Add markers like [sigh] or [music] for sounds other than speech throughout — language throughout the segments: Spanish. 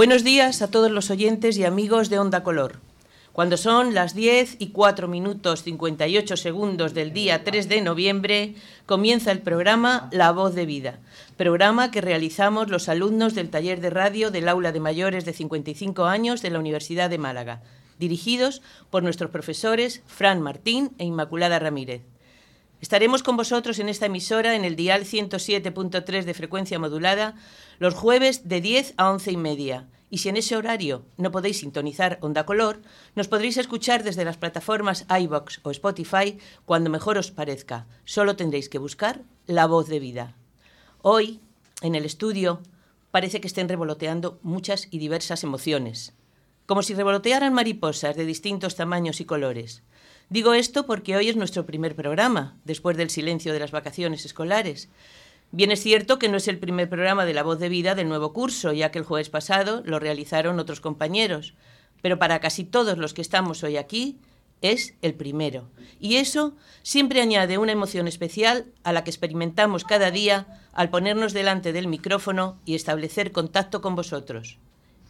Buenos días a todos los oyentes y amigos de Onda Color. Cuando son las 10 y 4 minutos 58 segundos del día 3 de noviembre, comienza el programa La Voz de Vida, programa que realizamos los alumnos del taller de radio del aula de mayores de 55 años de la Universidad de Málaga, dirigidos por nuestros profesores Fran Martín e Inmaculada Ramírez. Estaremos con vosotros en esta emisora en el dial 107.3 de frecuencia modulada los jueves de 10 a 11 y media. Y si en ese horario no podéis sintonizar Onda Color, nos podréis escuchar desde las plataformas iBox o Spotify cuando mejor os parezca. Solo tendréis que buscar La Voz de Vida. Hoy, en el estudio, parece que estén revoloteando muchas y diversas emociones, como si revolotearan mariposas de distintos tamaños y colores. Digo esto porque hoy es nuestro primer programa, después del silencio de las vacaciones escolares. Bien es cierto que no es el primer programa de La Voz de Vida del nuevo curso, ya que el jueves pasado lo realizaron otros compañeros, pero para casi todos los que estamos hoy aquí es el primero. Y eso siempre añade una emoción especial a la que experimentamos cada día al ponernos delante del micrófono y establecer contacto con vosotros.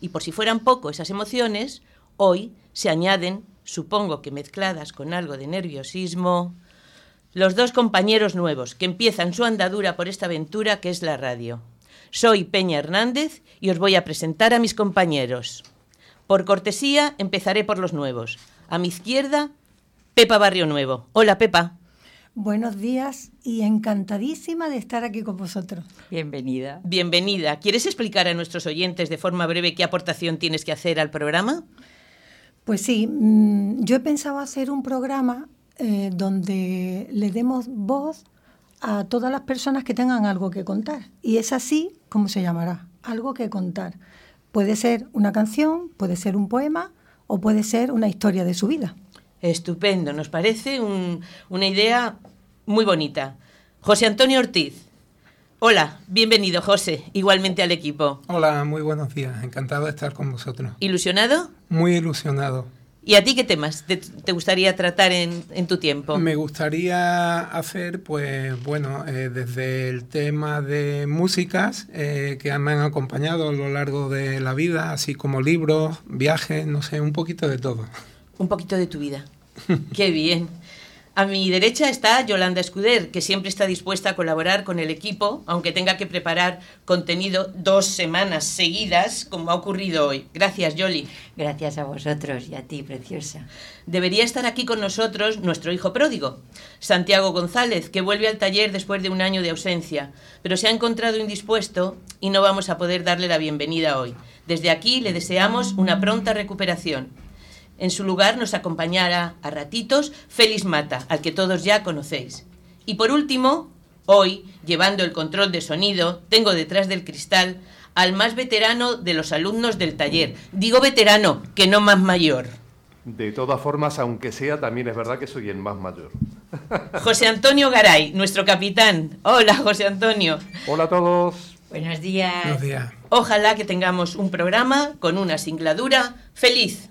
Y por si fueran poco esas emociones, hoy se añaden supongo que mezcladas con algo de nerviosismo, los dos compañeros nuevos que empiezan su andadura por esta aventura que es la radio. Soy Peña Hernández y os voy a presentar a mis compañeros. Por cortesía, empezaré por los nuevos. A mi izquierda, Pepa Barrio Nuevo. Hola, Pepa. Buenos días y encantadísima de estar aquí con vosotros. Bienvenida. Bienvenida. ¿Quieres explicar a nuestros oyentes de forma breve qué aportación tienes que hacer al programa? Pues sí, mm, yo he pensado hacer un programa eh, donde le demos voz a todas las personas que tengan algo que contar. Y es así como se llamará, algo que contar. Puede ser una canción, puede ser un poema o puede ser una historia de su vida. Estupendo, nos parece una idea muy bonita. José Antonio Ortiz. Hola, bienvenido José, igualmente al equipo. Hola, muy buenos días, encantado de estar con vosotros. ¿Ilusionado? Muy ilusionado. ¿Y a ti qué temas te, gustaría tratar en, tu tiempo? Me gustaría hacer, pues bueno, eh, desde el tema de músicas eh, que me han acompañado a lo largo de la vida, así como libros, viajes, no sé, un poquito de todo. Un poquito de tu vida. qué bien. A mi derecha está Yolanda Escuder, que siempre está dispuesta a colaborar con el equipo, aunque tenga que preparar contenido dos semanas seguidas, como ha ocurrido hoy. Gracias, Yoli. Gracias a vosotros y a ti, preciosa. Debería estar aquí con nosotros nuestro hijo pródigo, Santiago González, que vuelve al taller después de un año de ausencia, pero se ha encontrado indispuesto y no vamos a poder darle la bienvenida hoy. Desde aquí le deseamos una pronta recuperación. En su lugar nos acompañará a ratitos Félix Mata, al que todos ya conocéis. Y por último, hoy, llevando el control de sonido, tengo detrás del cristal al más veterano de los alumnos del taller. Digo veterano, que no más mayor. De todas formas, aunque sea, también es verdad que soy el más mayor. [laughs] José Antonio Garay, nuestro capitán. Hola, José Antonio. Hola a todos. Buenos días. Buenos días. Ojalá que tengamos un programa con una singladura feliz.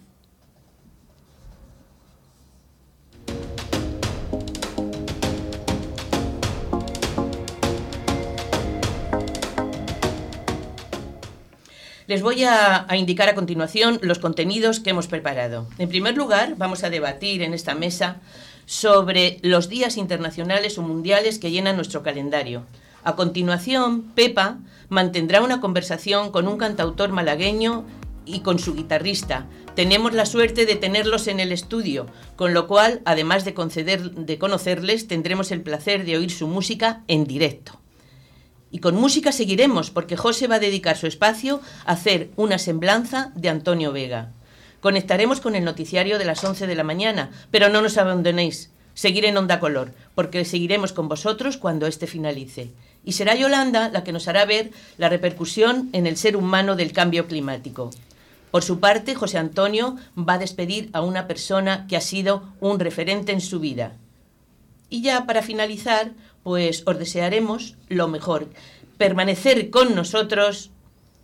Les voy a, indicar a continuación los contenidos que hemos preparado. En primer lugar, vamos a debatir en esta mesa sobre los días internacionales o mundiales que llenan nuestro calendario. A continuación, Pepa mantendrá una conversación con un cantautor malagueño y con su guitarrista. Tenemos la suerte de tenerlos en el estudio, con lo cual, además de, de conocerles, tendremos el placer de oír su música en directo. Y con música seguiremos, porque José va a dedicar su espacio a hacer una semblanza de Antonio Vega. Conectaremos con el noticiario de las 11 de la mañana, pero no nos abandonéis. Seguir en Onda Color, porque seguiremos con vosotros cuando éste finalice. Y será Yolanda la que nos hará ver la repercusión en el ser humano del cambio climático. Por su parte, José Antonio va a despedir a una persona que ha sido un referente en su vida. Y ya para finalizar, pues os desearemos lo mejor, permanecer con nosotros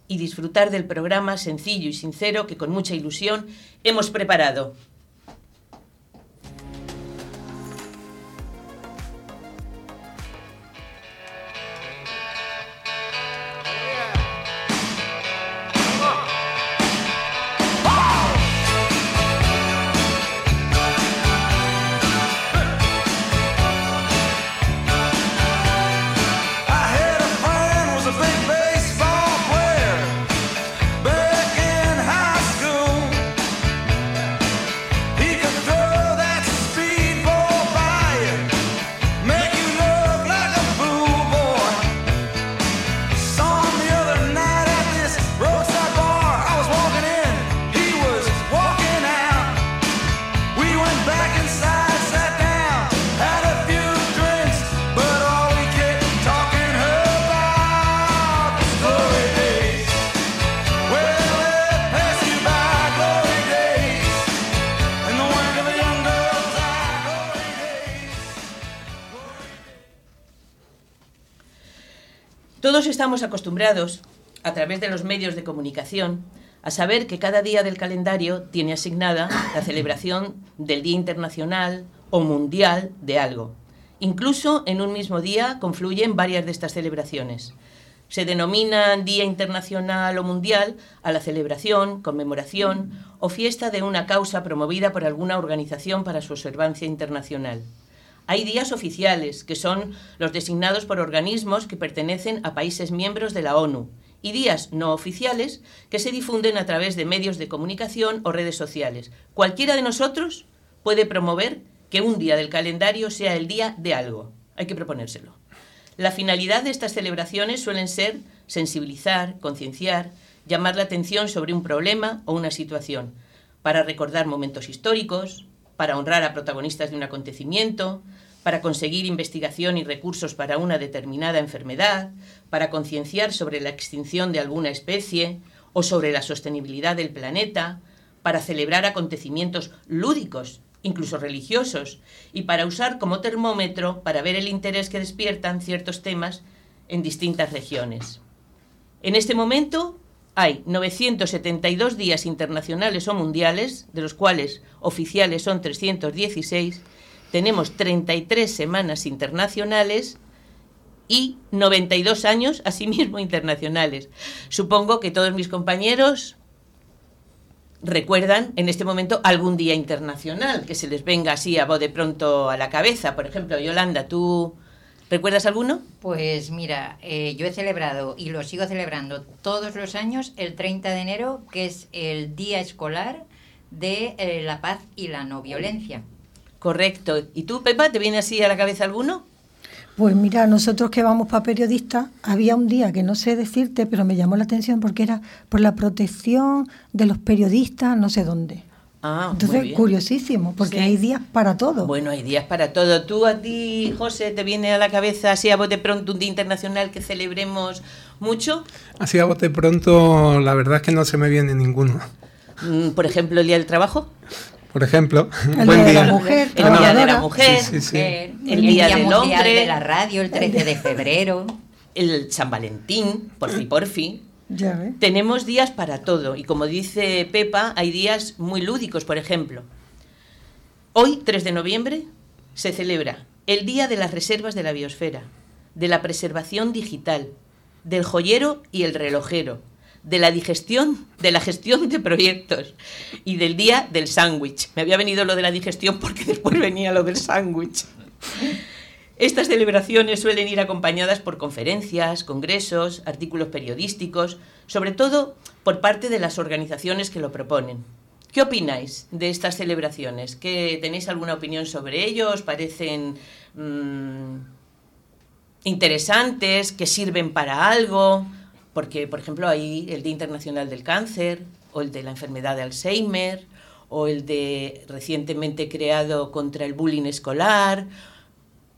y disfrutar del programa sencillo y sincero que con mucha ilusión hemos preparado. Estamos acostumbrados, a través de los medios de comunicación, a saber que cada día del calendario tiene asignada la celebración del Día Internacional o Mundial de algo. Incluso en un mismo día confluyen varias de estas celebraciones. Se denominan Día Internacional o Mundial a la celebración, conmemoración o fiesta de una causa promovida por alguna organización para su observancia internacional. Hay días oficiales, que son los designados por organismos que pertenecen a países miembros de la ONU, y días no oficiales que se difunden a través de medios de comunicación o redes sociales. Cualquiera de nosotros puede promover que un día del calendario sea el día de algo. Hay que proponérselo. La finalidad de estas celebraciones suelen ser sensibilizar, concienciar, llamar la atención sobre un problema o una situación, para recordar momentos históricos, para honrar a protagonistas de un acontecimiento, para conseguir investigación y recursos para una determinada enfermedad, para concienciar sobre la extinción de alguna especie o sobre la sostenibilidad del planeta, para celebrar acontecimientos lúdicos, incluso religiosos, y para usar como termómetro para ver el interés que despiertan ciertos temas en distintas regiones. En este momento hay 972 días internacionales o mundiales, de los cuales oficiales son 316, tenemos 33 semanas internacionales y 92 años asimismo internacionales. Supongo que todos mis compañeros recuerdan en este momento algún día internacional que se les venga así a voz de pronto a la cabeza. Por ejemplo, Yolanda, ¿tú recuerdas alguno? Pues mira, eh, yo he celebrado y lo sigo celebrando todos los años el 30 de enero, que es el Día Escolar de eh, la Paz y la No Violencia. Correcto. ¿Y tú, Pepa, te viene así a la cabeza alguno? Pues mira, nosotros que vamos para periodistas, había un día que no sé decirte, pero me llamó la atención porque era por la protección de los periodistas, no sé dónde. Ah, muy Entonces, bien. curiosísimo, porque Sí. hay días para todo. Bueno, hay días para todo. ¿Tú a ti, José, te viene a la cabeza así a bote pronto un día internacional que celebremos mucho? Así a bote pronto, la verdad es que no se me viene ninguno. Mm, Por ejemplo, el Día del Trabajo, Por ejemplo, El buen Día de la. Mujer, el Día de la trabajadora. Mujer, Sí, sí, sí. Eh, El Día del Mundial Hombre. de la Radio, el 13 de febrero. el San Valentín, por fin, por fin. Ya. Tenemos días para todo y como dice Pepa, hay días muy lúdicos, por ejemplo. Hoy, 3 de noviembre, se celebra el Día de las Reservas de la Biosfera, de la preservación digital, del joyero y el relojero, de la digestión, de la gestión de proyectos y del Día del sándwich. Me había venido lo de la digestión porque después venía lo del sándwich. Estas celebraciones suelen ir acompañadas por conferencias, congresos, artículos periodísticos, sobre todo por parte de las organizaciones que lo proponen. ¿Qué opináis de estas celebraciones? ¿Qué, ¿Tenéis alguna opinión sobre ello? ¿Os parecen mm, interesantes? ¿Que sirven para algo? Porque, por ejemplo, hay el Día Internacional del Cáncer, o el de la enfermedad de Alzheimer, o el de recientemente creado contra el bullying escolar,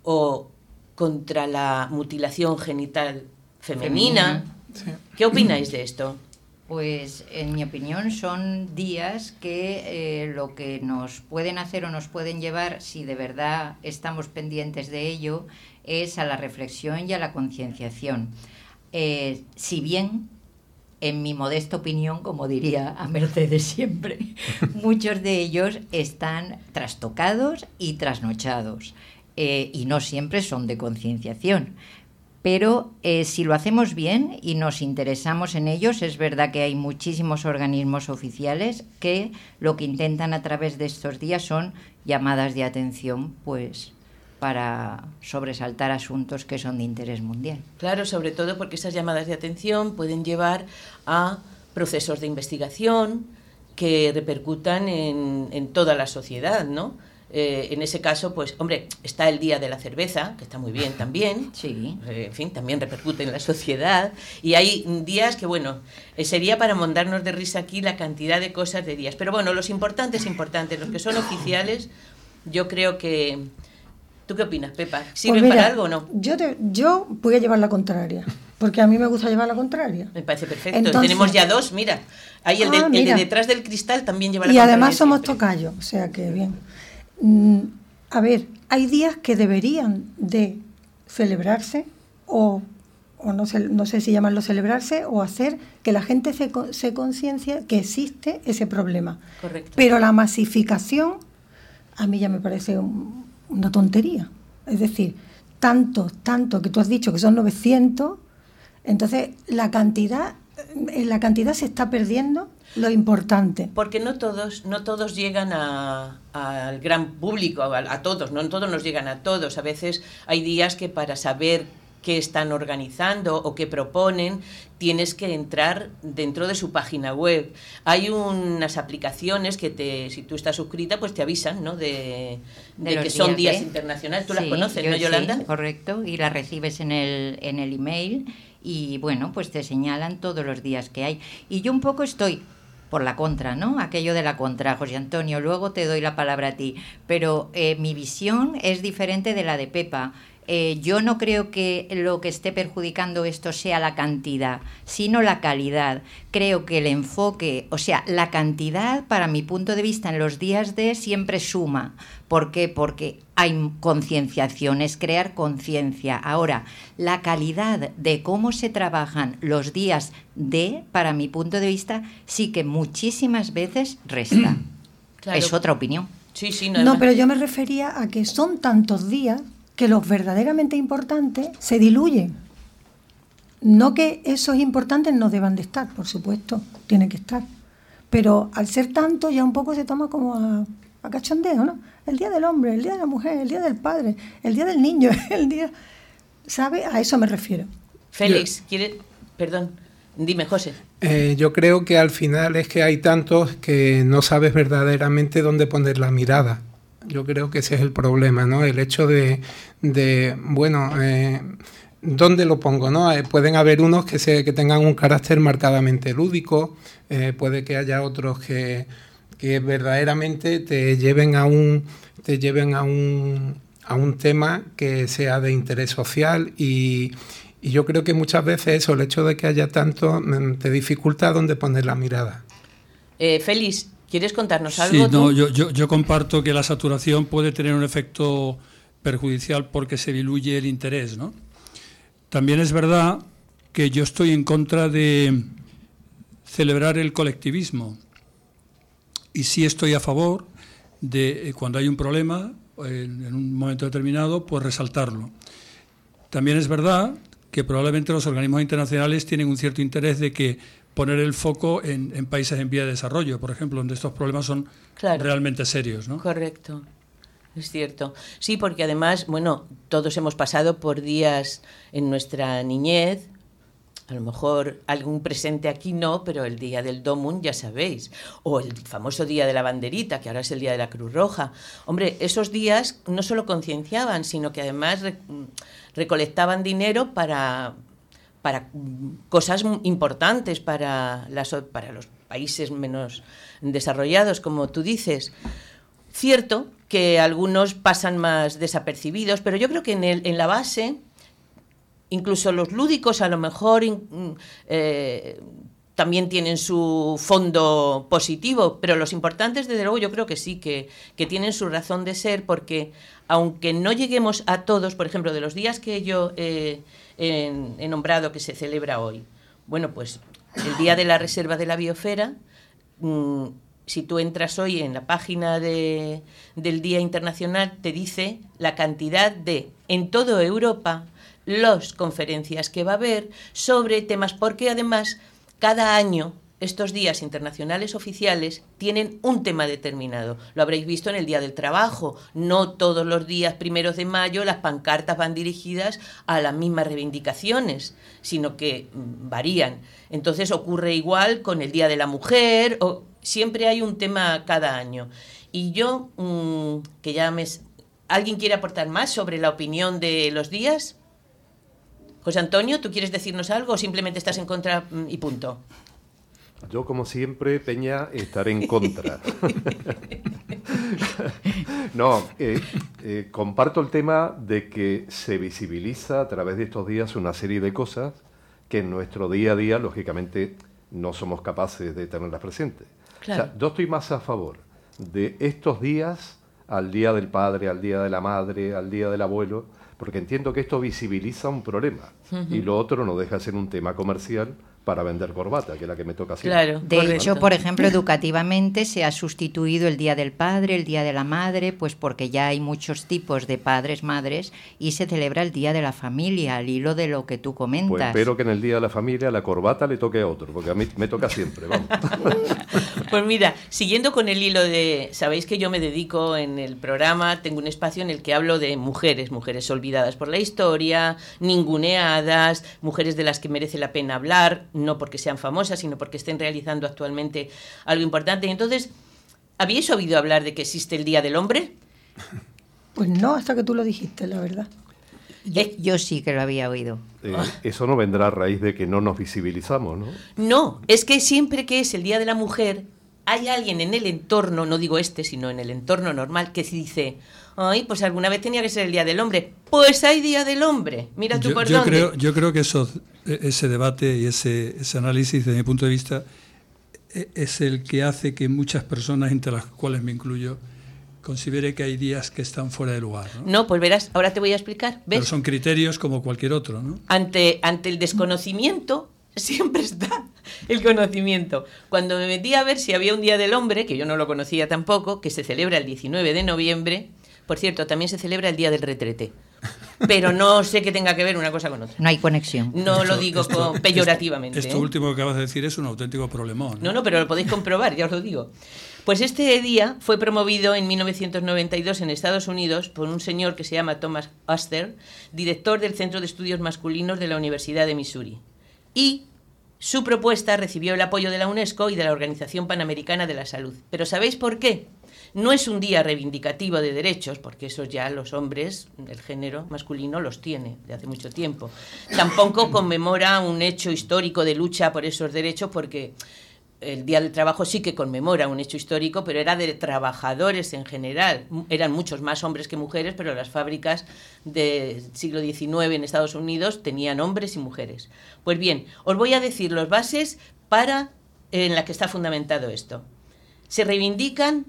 o contra la mutilación genital femenina. Sí. ¿Qué opináis de esto? Pues en mi opinión son días que eh, lo que nos pueden hacer o nos pueden llevar, si de verdad estamos pendientes de ello, es a la reflexión y a la concienciación. Eh, si bien, en mi modesta opinión, como diría a Mercedes siempre, [laughs] muchos de ellos están trastocados y trasnochados eh, y no siempre son de concienciación. Pero eh, si lo hacemos bien y nos interesamos en ellos, es verdad que hay muchísimos organismos oficiales que lo que intentan a través de estos días son llamadas de atención, pues para sobresaltar asuntos que son de interés mundial. Claro, sobre todo porque esas llamadas de atención pueden llevar a procesos de investigación que repercutan en, en toda la sociedad, ¿no? Eh, en ese caso, pues, hombre, está el Día de la Cerveza, que está muy bien también. [laughs] Sí. Eh, en fin, también repercute en la sociedad. Y hay días que, bueno, eh, sería para montarnos de risa aquí la cantidad de cosas de días. Pero bueno, los importantes, importantes, los que son oficiales, yo creo que... ¿Tú qué opinas, Pepa? ¿Sirven Pues mira, para algo o no? Yo, te- yo voy a llevar la contraria, porque a mí me gusta llevar la contraria. Me parece perfecto. Entonces- Tenemos ya dos, mira. Ahí el, del- Ah, el de detrás del cristal también lleva la Y además contraria somos siempre. tocayos, o sea que bien. Mm, A ver, hay días que deberían de celebrarse o o no sé, no sé si llamarlo celebrarse, o hacer que la gente se, se conciencia que existe ese problema. Correcto. Pero la masificación a mí ya me parece una tontería. Es decir, tanto, tanto que tú has dicho que son 900, entonces la cantidad, en la cantidad se está perdiendo lo importante. Porque no todos, no todos llegan al gran público, a, a, todos, no todos nos llegan a todos. A veces hay días que para saber qué están organizando o qué proponen, tienes que entrar dentro de su página web. Hay unas aplicaciones que te, si tú estás suscrita, pues te avisan, ¿no? De, De que son días, ¿eh? internacionales. Tú las Sí, conoces, yo ¿no, sí, Yolanda? correcto, y las recibes en el, en el email y bueno, pues te señalan todos los días que hay. Y yo un poco estoy por la contra, ¿no? Aquello de la contra, José Antonio, luego te doy la palabra a ti, pero eh, mi visión es diferente de la de Pepa. Eh, yo no creo que lo que esté perjudicando esto sea la cantidad, sino la calidad. Creo que el enfoque, o sea, la cantidad, para mi punto de vista, en los días de siempre suma. ¿Por qué? Porque hay concienciación, es crear conciencia. Ahora, la calidad de cómo se trabajan los días de, para mi punto de vista, sí que muchísimas veces resta. [clears throat] Claro. Es otra opinión. Sí, sí, no, No, pero yo me refería a que son tantos días que los verdaderamente importantes se diluyen. No que esos importantes no deban de estar, por supuesto, tienen que estar. Pero al ser tanto ya un poco se toma como a, a cachondeo, ¿no? El día del hombre, el día de la mujer, el día del padre, el día del niño, [laughs] el día... ¿Sabe? A eso me refiero. Félix, ¿quiere? Perdón, dime, José. Eh, yo creo que al final es que hay tantos que no sabes verdaderamente dónde poner la mirada. Yo creo que ese es el problema, ¿no? El hecho de, de bueno, eh, ¿dónde lo pongo, no? Eh, pueden haber unos que, se, que tengan un carácter marcadamente lúdico, eh, puede que haya otros que, que verdaderamente te lleven a un, te lleven a un, a un tema que sea de interés social y, y yo creo que muchas veces eso, el hecho de que haya tanto, mm, te dificulta dónde poner la mirada. Eh, Félix, ¿quieres contarnos Sí, algo? no, tú? yo, yo, yo comparto que la saturación puede tener un efecto perjudicial porque se diluye el interés, ¿no? También es verdad que yo estoy en contra de celebrar el colectivismo y sí estoy a favor de eh, cuando hay un problema en un momento determinado, pues resaltarlo. También es verdad que probablemente los organismos internacionales tienen un cierto interés de que poner el foco en, en países en vía de desarrollo, por ejemplo, donde estos problemas son Claro. realmente serios, ¿no? Correcto. Es cierto. Sí, porque además, bueno, todos hemos pasado por días en nuestra niñez. A lo mejor algún presente aquí no, pero el día del Domun ya sabéis. O el famoso día de la banderita, que ahora es el día de la Cruz Roja. Hombre, esos días no solo concienciaban, sino que además re- recolectaban dinero para, para cosas importantes para, las, para los países menos desarrollados, como tú dices. Cierto que algunos pasan más desapercibidos, pero yo creo que en, el, en la base, incluso los lúdicos a lo mejor mm, eh, también tienen su fondo positivo, pero los importantes, desde luego, yo creo que sí, que, que tienen su razón de ser, porque aunque no lleguemos a todos, por ejemplo, de los días que yo eh, he, he nombrado que se celebra hoy, bueno, pues el Día de la Reserva de la Biosfera, mm, si tú entras hoy en la página de- del Día Internacional, te dice la cantidad de, en toda Europa, las conferencias que va a haber sobre temas, porque además cada año estos días internacionales oficiales tienen un tema determinado. Lo habréis visto en el Día del Trabajo. No todos los días primeros de mayo las pancartas van dirigidas a las mismas reivindicaciones, sino que mm, varían. Entonces ocurre igual con el Día de la Mujer, o siempre hay un tema cada año. Y yo, mm, que ya me... ¿Alguien quiere aportar más sobre la opinión de los días? José Antonio, ¿tú quieres decirnos algo o simplemente estás en contra mm, y punto? Yo, como siempre, Peña, estaré en contra. [laughs] no, eh, eh, comparto el tema de que se visibiliza a través de estos días una serie de cosas que en nuestro día a día, lógicamente, no somos capaces de tenerlas presentes. Claro. O sea, yo estoy más a favor de estos días al Día del Padre, al Día de la Madre, al Día del Abuelo, porque entiendo que esto visibiliza un problema y lo otro no deja de ser un tema comercial para vender corbata, que es la que me toca siempre. Claro, De correcto. hecho, por ejemplo, educativamente se ha sustituido el Día del Padre, el Día de la Madre, pues porque ya hay muchos tipos de padres, madres, y se celebra el Día de la Familia, al hilo de lo que tú Pues comentas. espero que en el día de la familia la corbata le toque a otro, porque a mí me toca siempre, vamos. [laughs] Pues mira, siguiendo con el hilo de, sabéis que yo me dedico en el programa, tengo un espacio en el que hablo de mujeres, mujeres olvidadas por la historia, ninguneadas, mujeres de las que merece la pena hablar, no porque sean famosas, sino porque estén realizando actualmente algo importante. Y entonces, ¿habíais oído hablar de que existe el Día del Hombre? Pues no, hasta que tú lo dijiste, la verdad. yo, yo sí que lo había oído. Eh, eso no vendrá a raíz de que no nos visibilizamos, ¿no? No, es que siempre que es el Día de la Mujer, hay alguien en el entorno, no digo este, sino en el entorno normal, que se dice, ay, pues alguna vez tenía que ser el Día del Hombre. Pues hay Día del Hombre. Mira tú Yo, por yo dónde. creo, yo creo que eso, e- ese debate y ese, ese análisis, desde mi punto de vista, e- es el que hace que muchas personas, entre las cuales me incluyo, considere que hay días que están fuera de lugar. ¿no? No, pues verás, ahora te voy a explicar. Pero ¿Ves? son criterios como cualquier otro. ¿no? Ante, ante el desconocimiento [laughs] siempre está el conocimiento. Cuando me metí a ver si había un Día del Hombre, que yo no lo conocía tampoco, que se celebra el 19 de noviembre, por cierto, también se celebra el Día del Retrete. Pero no sé que tenga que ver una cosa con otra. No hay conexión. No lo digo esto- con- peyorativamente. Esto ¿eh? último que acabas de decir es un auténtico problemón. No, no, pero lo podéis comprobar, ya os lo digo. Pues este día fue promovido en 1992 en Estados Unidos por un señor que se llama Thomas Astor, director del Centro de Estudios Masculinos de la Universidad de Missouri. Y su propuesta recibió el apoyo de la UNESCO y de la Organización Panamericana de la Salud. Pero ¿sabéis por qué? No es un día reivindicativo de derechos, porque eso ya los hombres, el género masculino, los tiene de hace mucho tiempo. Tampoco conmemora un hecho histórico de lucha por esos derechos, porque el Día del Trabajo sí que conmemora un hecho histórico, pero era de trabajadores en general. Eran muchos más hombres que mujeres, pero las fábricas del siglo XIX en Estados Unidos tenían hombres y mujeres. Pues bien, os voy a decir las bases para en las que está fundamentado esto. Se reivindican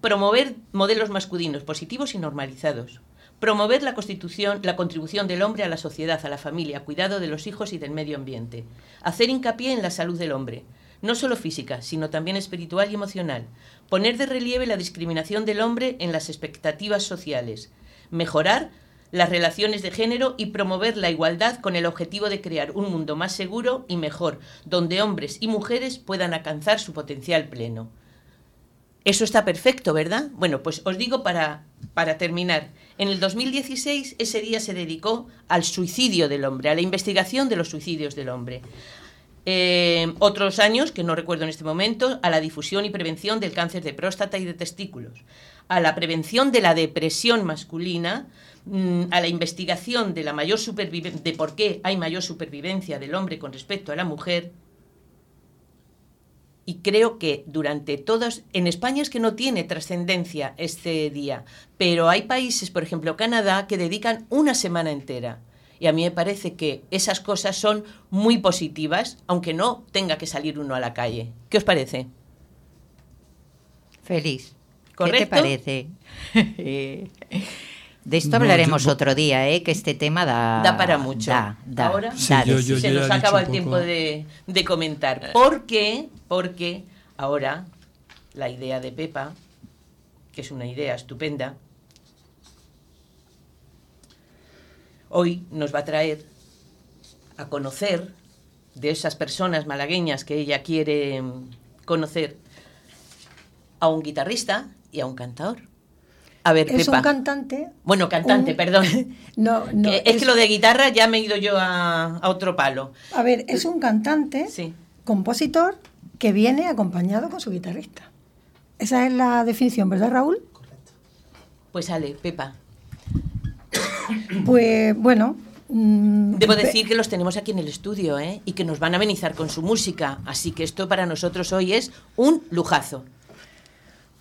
promover modelos masculinos positivos y normalizados. Promover la constitución, la contribución del hombre a la sociedad, a la familia, cuidado de los hijos y del medio ambiente. Hacer hincapié en la salud del hombre, no solo física, sino también espiritual y emocional. Poner de relieve la discriminación del hombre en las expectativas sociales. Mejorar las relaciones de género y promover la igualdad con el objetivo de crear un mundo más seguro y mejor, donde hombres y mujeres puedan alcanzar su potencial pleno. Eso está perfecto, ¿verdad? Bueno, pues os digo para, para terminar. En el 2016 ese día se dedicó al suicidio del hombre, a la investigación de los suicidios del hombre. Eh, otros años, que no recuerdo en este momento, a la difusión y prevención del cáncer de próstata y de testículos, a la prevención de la depresión masculina, mm, a la investigación de la mayor de por qué hay mayor supervivencia del hombre con respecto a la mujer, y creo que durante todos, en España es que no tiene trascendencia este día, pero hay países, por ejemplo Canadá, que dedican una semana entera. Y a mí me parece que esas cosas son muy positivas, aunque no tenga que salir uno a la calle. ¿Qué os parece? Feliz. ¿Qué te ¿Correcto? parece? [laughs] De esto No, hablaremos yo- otro día, ¿eh? que este tema da, Da para mucho. Da, da, Ahora Sí, da de yo- sí. yo- se nos acaba el tiempo de, de comentar. ¿Por qué? Porque ahora la idea de Pepa, que es una idea estupenda, hoy nos va a traer a conocer de esas personas malagueñas que ella quiere conocer a un guitarrista y a un cantador. A ver, Es Pepa. un cantante. Bueno, cantante, un- perdón. [laughs] No, no. Es, que lo de guitarra ya me he ido yo a, a otro palo. A ver, es un cantante, Sí. compositor, que viene acompañado con su guitarrista. Esa es la definición, ¿verdad, Raúl? Pues sale, Pepa. [coughs] Pues bueno. mm, Debo decir que los tenemos aquí en el estudio, ¿eh? Y que nos van a amenizar con su música. Así que esto para nosotros hoy es un lujazo.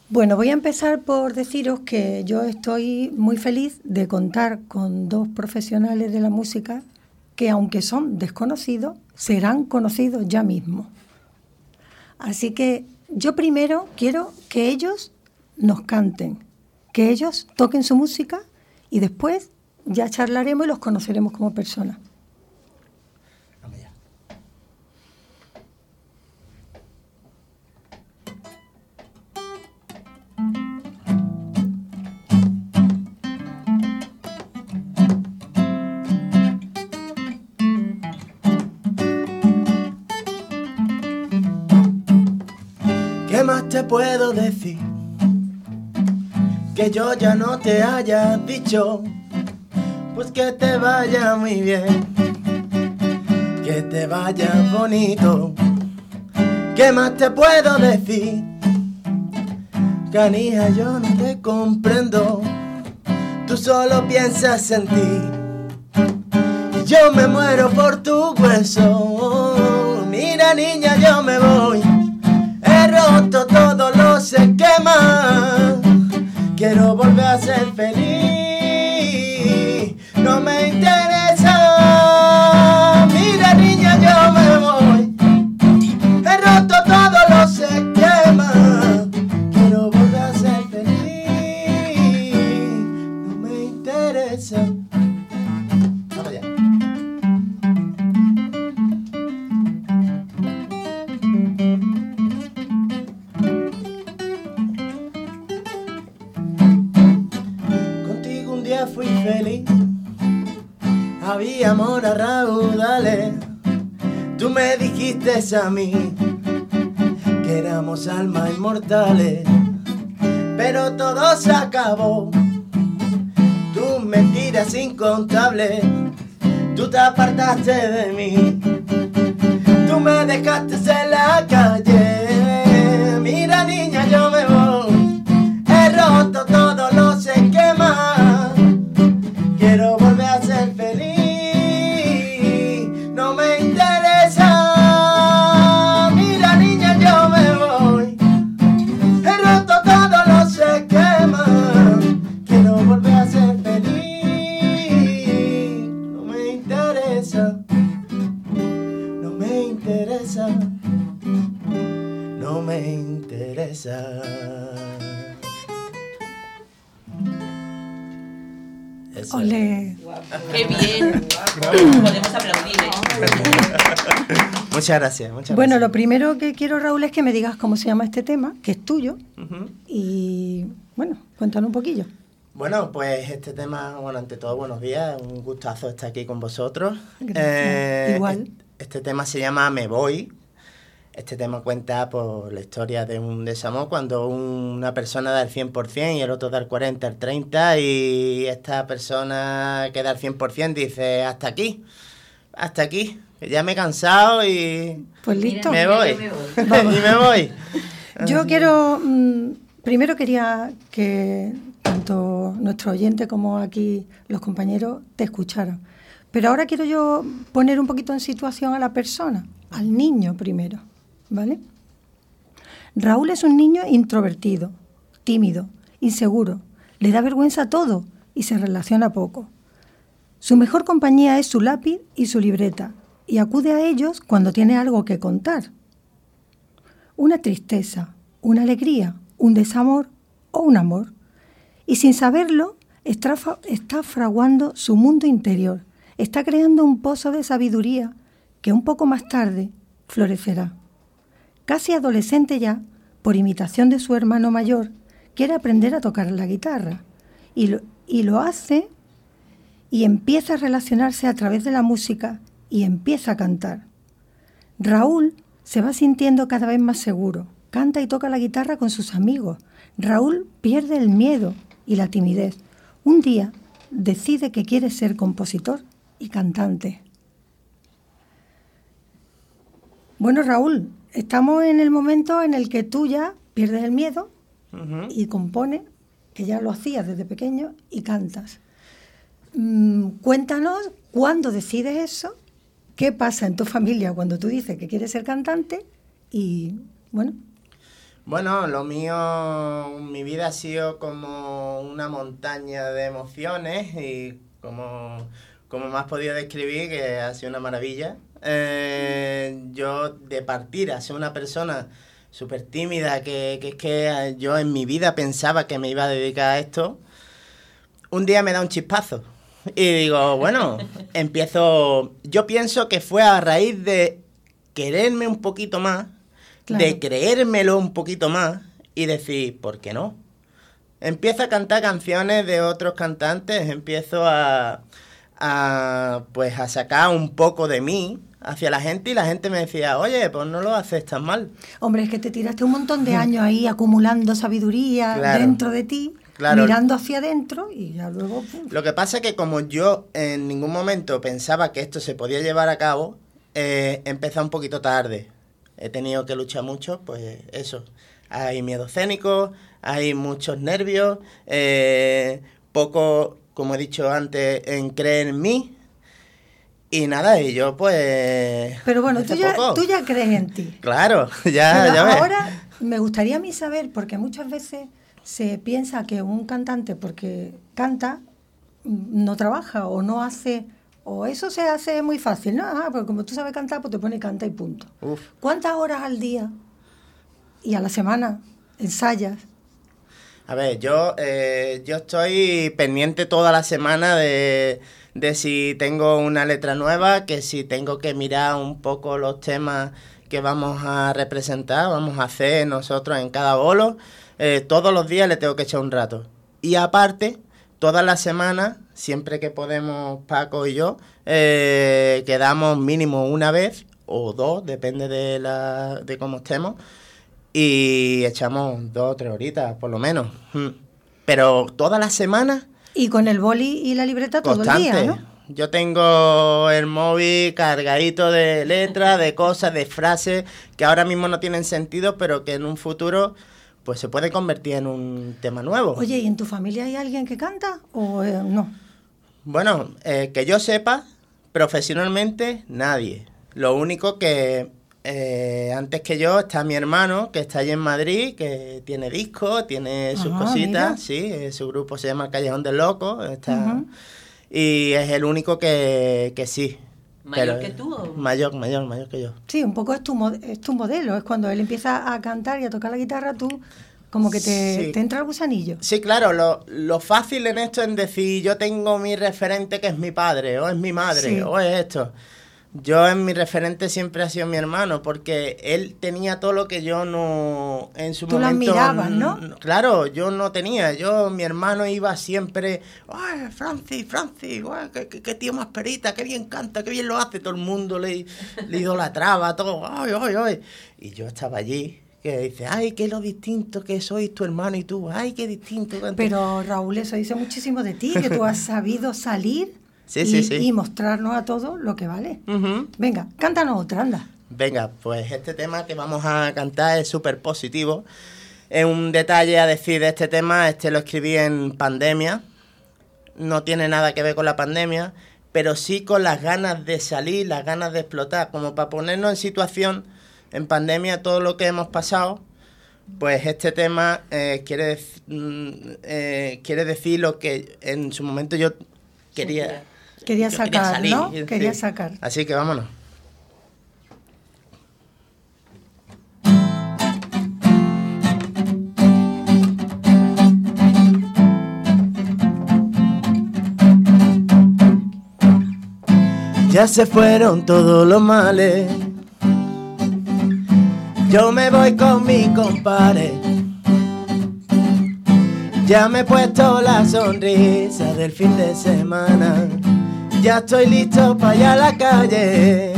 Bueno, voy a empezar por deciros que yo estoy muy feliz de contar con dos profesionales de la música que aunque son desconocidos, serán conocidos ya mismo. Así que yo primero quiero que ellos nos canten, que ellos toquen su música y después ya charlaremos y los conoceremos como personas. Puedo decir? Que yo ya no te haya dicho, pues que te vaya muy bien, que te vaya bonito. ¿Qué más te puedo decir? Canija, yo no te comprendo, tú solo piensas en ti. Y yo me muero por tu hueso. Mira, niña, yo me voy roto todo lo se quema. Quiero volver a ser feliz. Dijiste a mí que éramos almas inmortales. Pero todo se acabó. Tus mentiras incontables. Tú te apartaste de mí. Tú me dejaste en la calle. Mira, niña, yo me voy. He roto todo, ¡Qué bien! Podemos aplaudir, ¿eh? Muchas gracias. Muchas Bueno, lo primero que quiero, Raúl, es que me digas cómo se llama este tema, que es tuyo. Y bueno, cuéntanos un poquillo. Bueno, pues este tema, bueno, ante todo, buenos días. Un gustazo estar aquí con vosotros. Gracias. Igual. Este, este tema se llama Me Voy. Este tema cuenta por la historia de un desamor cuando una persona da el 100% y el otro da el 40, el 30 y esta persona que da el 100% dice hasta aquí, hasta aquí, que ya me he cansado y Pues listo. me Mira, voy. yo me voy. [laughs] y me voy. [laughs] Yo quiero, mm, primero quería que tanto nuestro oyente como aquí los compañeros te escucharan. Pero ahora quiero yo poner un poquito en situación a la persona, al niño primero, Raúl es un niño introvertido, tímido, inseguro, le da vergüenza todo y se relaciona poco. Su mejor compañía es su lápiz y su libreta, y acude a ellos cuando tiene algo que contar una tristeza, una alegría, un desamor o un amor. Y sin saberlo, está fraguando su mundo interior, está creando un pozo de sabiduría que un poco más tarde florecerá. Casi adolescente ya, por imitación de su hermano mayor, quiere aprender a tocar la guitarra y lo, hace y empieza a relacionarse a través de la música y empieza a cantar. Raúl se va sintiendo cada vez más seguro. Canta y toca la guitarra con sus amigos. Raúl pierde el miedo y la timidez. Un día decide que quiere ser compositor y cantante. Bueno, Raúl, estamos en el momento en el que tú ya pierdes el miedo y compones, que ya lo hacías desde pequeño, y cantas. Mm, cuéntanos cuándo decides eso, qué pasa en tu familia cuando tú dices que quieres ser cantante y, bueno, Bueno, lo mío, mi vida ha sido como una montaña de emociones y como, como me has podido describir, que ha sido una maravilla. Eh, yo de partir a ser una persona súper tímida, que, que es que eh, yo en mi vida pensaba que me iba a dedicar a esto, un día me da un chispazo. Y digo, bueno, [laughs] empiezo. Yo pienso que fue a raíz de quererme un poquito más, Claro. de creérmelo un poquito más y decir, ¿por qué no? Empiezo a cantar canciones de otros cantantes, empiezo a, a pues a sacar un poco de mí hacia la gente y la gente me decía, oye, pues no lo haces tan mal. Hombre, es que te tiraste un montón de años ahí acumulando sabiduría Claro. dentro de ti, Claro. mirando hacia adentro y ya luego... pum. Lo que pasa es que como yo en ningún momento pensaba que esto se podía llevar a cabo, eh, empecé un poquito tarde. He tenido que luchar mucho, pues eso. Hay miedo escénico, hay muchos nervios, eh, poco, como he dicho antes, en creer en mí. Y nada, y yo pues... Pero bueno, tú ya, poco- tú ya crees en ti. Claro, [laughs] ya, Pero ya ves. ahora me gustaría a mí saber, porque muchas veces se piensa que un cantante, porque canta, no trabaja o no hace, o eso se hace muy fácil, ¿no? Ah, porque como tú sabes cantar, pues te pone canta y punto. Uf. ¿Cuántas horas al día y a la semana ensayas? A ver, yo, eh, yo estoy pendiente toda la semana de, de si tengo una letra nueva, que si tengo que mirar un poco los temas que vamos a representar, vamos a hacer nosotros en cada bolo. Eh, todos los días le tengo que echar un rato. Y aparte, todas las semanas, siempre que podemos Paco y yo, eh, quedamos mínimo una vez o dos, depende de, la, de cómo estemos y echamos dos o tres horitas, por lo menos. Mm. Pero todas las semanas, Y con el boli y la libreta todo el día, ¿no? Yo tengo el móvil cargadito de letras, de cosas, de frases que ahora mismo no tienen sentido, pero que en un futuro pues se puede convertir en un tema nuevo. Oye, ¿y en tu familia hay alguien que canta o eh, no? Bueno, eh, que yo sepa, profesionalmente nadie. Lo único que eh, antes que yo está mi hermano, que está allí en Madrid, que tiene discos, tiene sus Ah, cositas, mira. sí, eh, su grupo se llama El Callejón del Loco, está, y es el único que, que sí. ¿Mayor que tú o- Mayor, mayor, mayor que yo. Sí, un poco es tu, es tu modelo. Es cuando él empieza a cantar y a tocar la guitarra, tú como que te, Sí. te entra el gusanillo. Sí, claro, lo, lo fácil en esto es decir, yo tengo mi referente que es mi padre, o es mi madre, Sí. o es esto. Yo en mi referente siempre ha sido mi hermano, porque él tenía todo lo que yo no en su Tú lo momento. admirabas, ¿no? Claro, yo no tenía. Yo, mi hermano iba siempre, ¡ay, Francis, Francis! qué, qué- qué tío más perita! ¡Qué bien canta! ¡Qué bien lo hace! Todo el mundo le, le idolatraba, todo, ¡ay, ay, ay! Y yo estaba allí, que dice, ¡ay, qué lo distinto que sois tu hermano y tú! ¡ay, qué distinto! Pero Raúl, eso dice muchísimo de ti, que tú has sabido salir Sí, y, sí, sí. y mostrarnos a todos lo que vale. Venga, cántanos otra, anda. Venga, pues este tema que vamos a cantar es súper positivo. Es un detalle a decir de este tema, este lo escribí en pandemia. No tiene nada que ver con la pandemia, pero sí con las ganas de salir, las ganas de explotar, como para ponernos en situación, en pandemia, todo lo que hemos pasado. Pues este tema eh, quiere, mm, eh, quiere decir lo que en su momento yo quería, Quería sacar, salir, ¿no? sí. Quería sacar. Así que vámonos. Ya se fueron todos los males. Yo me voy con mi compadre. Ya me he puesto la sonrisa del fin de semana. Ya estoy listo para ir a la calle.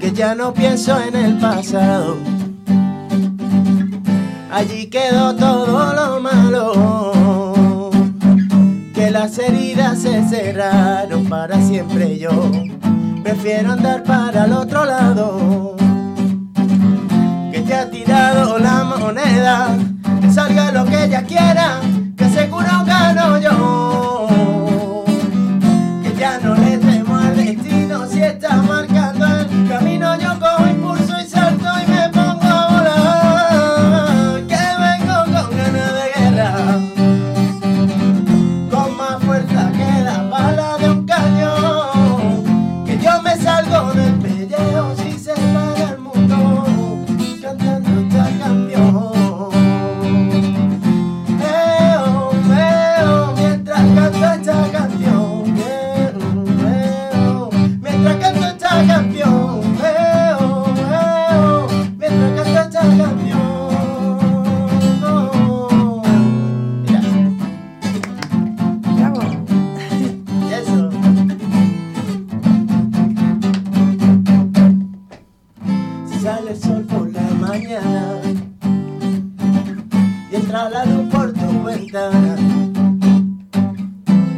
Que ya no pienso en el pasado. Allí quedó todo lo malo. Que las heridas se cerraron para siempre yo. Prefiero andar para el otro lado. Que ya ha tirado la moneda. Salga lo que ella quiera. Que seguro gano yo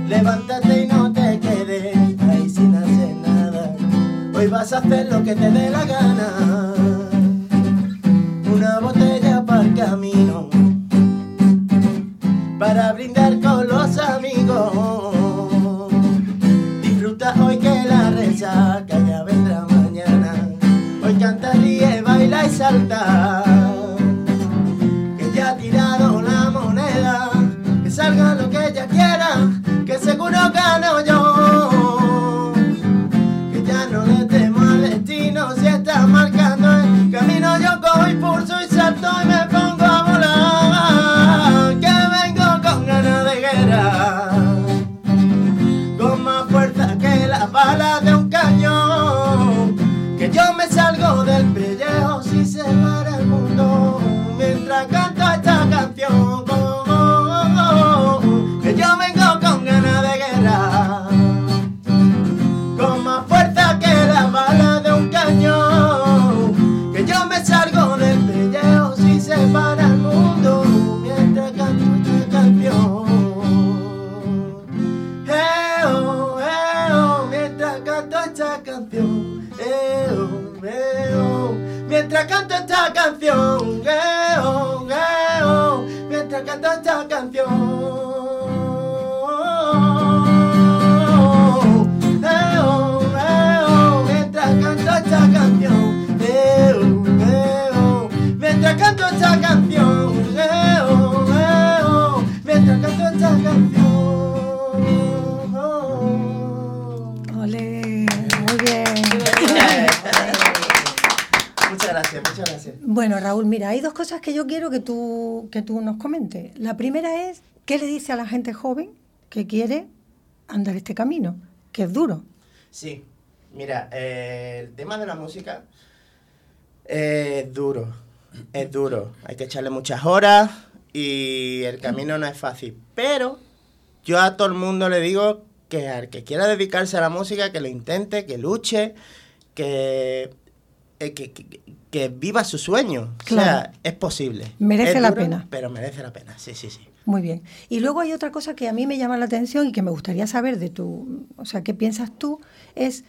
Levántate y no te quedes ahí sin hacer nada. Hoy vas a hacer lo que te dé la gana. Una botella para el camino. Para brindar con los amigos. Disfruta hoy que la resaca ya vendrá mañana. Hoy canta, ríe, baila y salta. Seguro mira, hay dos cosas que yo quiero que tú, que tú nos comentes. La primera es, ¿qué le dice a la gente joven que quiere andar este camino? Que es duro. Sí, mira, eh, el tema de la música es duro, es duro. Hay que echarle muchas horas y el camino no es fácil. Pero yo a todo el mundo le digo que al que quiera dedicarse a la música, que lo intente, que luche, que, eh, que, que- que viva su sueño. O sea, Claro. es posible. Merece Es la duro, pena. Pero merece la pena, sí, sí, sí. Muy bien. Y luego hay otra cosa que a mí me llama la atención y que me gustaría saber de tu, o sea, qué piensas tú, es,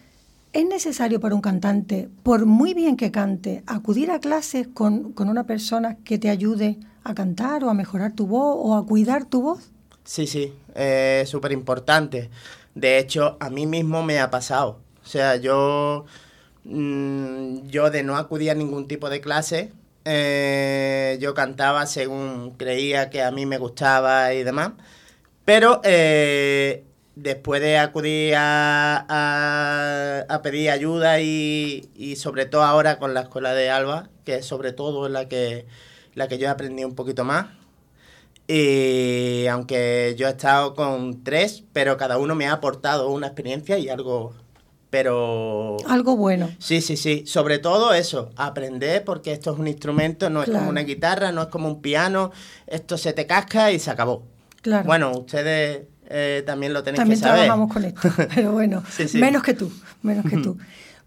¿es necesario para un cantante, por muy bien que cante, acudir a clases con, con una persona que te ayude a cantar o a mejorar tu voz o a cuidar tu voz? Sí, sí, es súper importante. De hecho, a mí mismo me ha pasado. O sea, yo, mm, yo de no acudir a ningún tipo de clase, eh, yo cantaba según creía que a mí me gustaba y demás. Pero eh, después de acudir a, a- a pedir ayuda y, y sobre todo ahora con la escuela de Alba, que es sobre todo la que, la que yo he aprendido un poquito más, y aunque yo he estado con tres, pero cada uno me ha aportado una experiencia y algo. Pero. Algo bueno. Sí, sí, sí. Sobre todo eso, aprender, porque esto es un instrumento, no es Claro. como una guitarra, no es como un piano. Esto se te casca y se acabó. Claro. Bueno, ustedes eh, también lo tenéis También que saber. trabajamos con esto, [laughs] pero bueno, Sí, sí. menos que tú, menos que tú.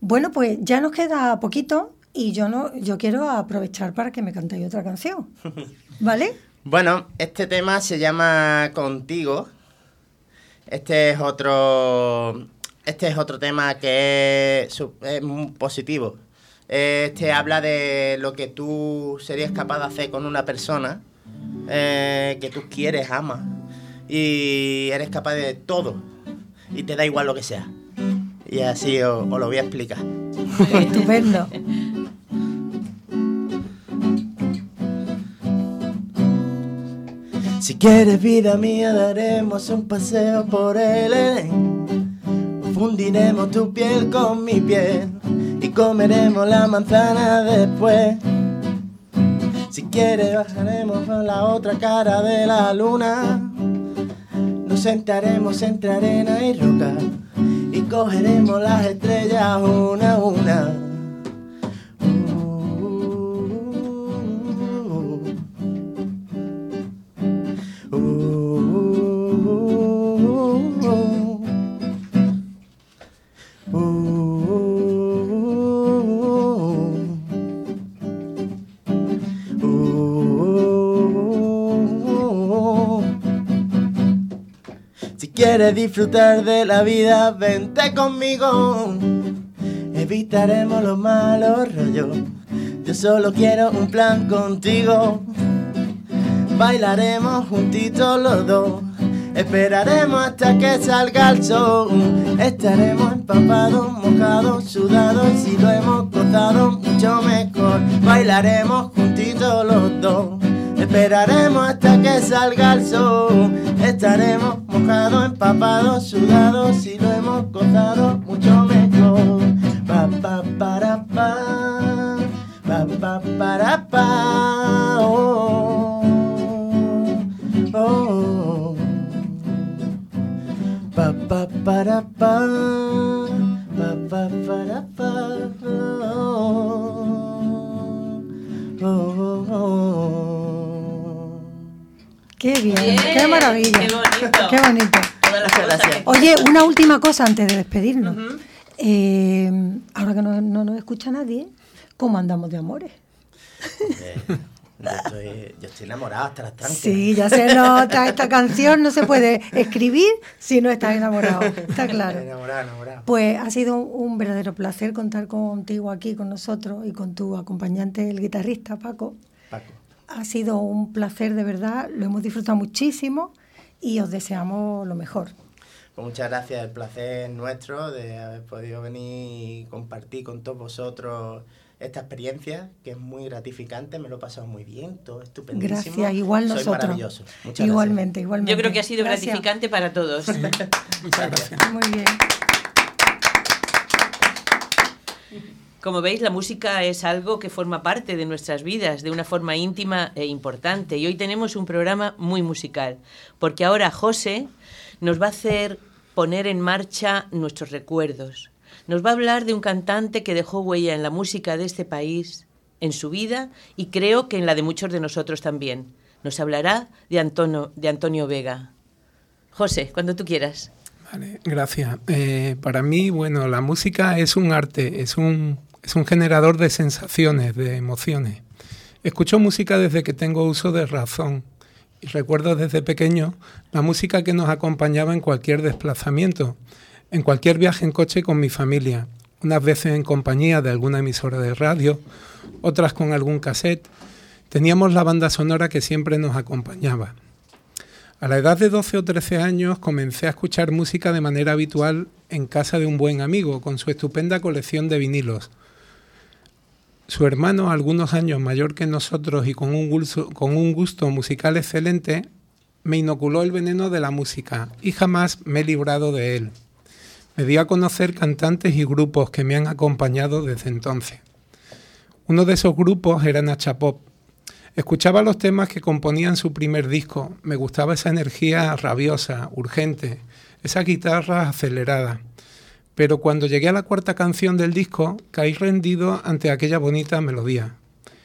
Bueno, pues ya nos queda poquito y yo no, yo quiero aprovechar para que me cantéis otra canción, [laughs] ¿vale? Bueno, este tema se llama Contigo. Este es otro. Este es otro tema que es, su- es muy positivo. Este habla de lo que tú serías capaz de hacer con una persona eh, que tú quieres, amas. Y eres capaz de todo. Y te da igual lo que sea. Y así os, os lo voy a explicar. [laughs] Estupendo. Si quieres vida mía, daremos un paseo por el Edén. Fundiremos tu piel con mi piel y comeremos la manzana después. Si quieres bajaremos a la otra cara de la luna. Nos sentaremos entre arena y roca y cogeremos las estrellas una a una. Uh, uh, uh, quieres disfrutar de la vida, vente conmigo. Evitaremos los malos rollos. Yo solo quiero un plan contigo. Bailaremos juntitos los dos. Esperaremos hasta que salga el sol. Estaremos empapados, mojados, sudados. Si lo hemos gozado, mucho mejor. Bailaremos juntitos los dos. Esperaremos hasta que salga el sol. Estaremos mojados, empapados, sudados. Si lo hemos gozado, mucho mejor. Pa, pa, para, pa. Pa, pa, pa. Oh, oh. Pa, pa, para, pa. Pa, pa, para, pa. Qué bien, Bien, qué maravilla. qué bonito. Qué bonito. Todas las gracias. Oye, una última cosa antes de despedirnos. Eh, ahora que no, no nos escucha nadie, ¿cómo andamos de amores? Eh, yo, estoy, yo estoy enamorado hasta las trancas. Sí, ya se nota, esta canción no se puede escribir si no estás enamorado, está claro. Enamorado, enamorado. Pues ha sido un verdadero placer contar contigo aquí con nosotros y con tu acompañante, el guitarrista Paco. Paco. Ha sido un placer de verdad, lo hemos disfrutado muchísimo y os deseamos lo mejor. Pues muchas gracias, el placer es nuestro de haber podido venir y compartir con todos vosotros esta experiencia, que es muy gratificante, me lo he pasado muy bien, todo estupendísimo. Gracias, igual Sois nosotros. maravilloso. Muchas igualmente, igualmente. Yo creo que ha sido Gracias. gratificante para todos. [laughs] Muchas gracias. Muy bien. Como veis, la música es algo que forma parte de nuestras vidas de una forma íntima e importante. Y hoy tenemos un programa muy musical, porque ahora José nos va a hacer poner en marcha nuestros recuerdos. Nos va a hablar de un cantante que dejó huella en la música de este país, en su vida y creo que en la de muchos de nosotros también. Nos hablará de Antonio, de Antonio Vega. José, cuando tú quieras. Vale, gracias. Eh, para mí, bueno, la música es un arte, es un, es un generador de sensaciones, de emociones. Escucho música desde que tengo uso de razón y recuerdo desde pequeño la música que nos acompañaba en cualquier desplazamiento, en cualquier viaje en coche con mi familia, unas veces en compañía de alguna emisora de radio, otras con algún cassette. Teníamos la banda sonora que siempre nos acompañaba. A la edad de 12 o 13 años comencé a escuchar música de manera habitual en casa de un buen amigo con su estupenda colección de vinilos. Su hermano, algunos años mayor que nosotros y con un gusto, musical excelente, me inoculó el veneno de la música y jamás me he librado de él. Me dio a conocer cantantes y grupos que me han acompañado desde entonces. Uno de esos grupos era Nacha Pop. Escuchaba los temas que componían su primer disco. Me gustaba esa energía rabiosa, urgente, esa guitarra acelerada. Pero cuando llegué a la cuarta canción del disco, caí rendido ante aquella bonita melodía.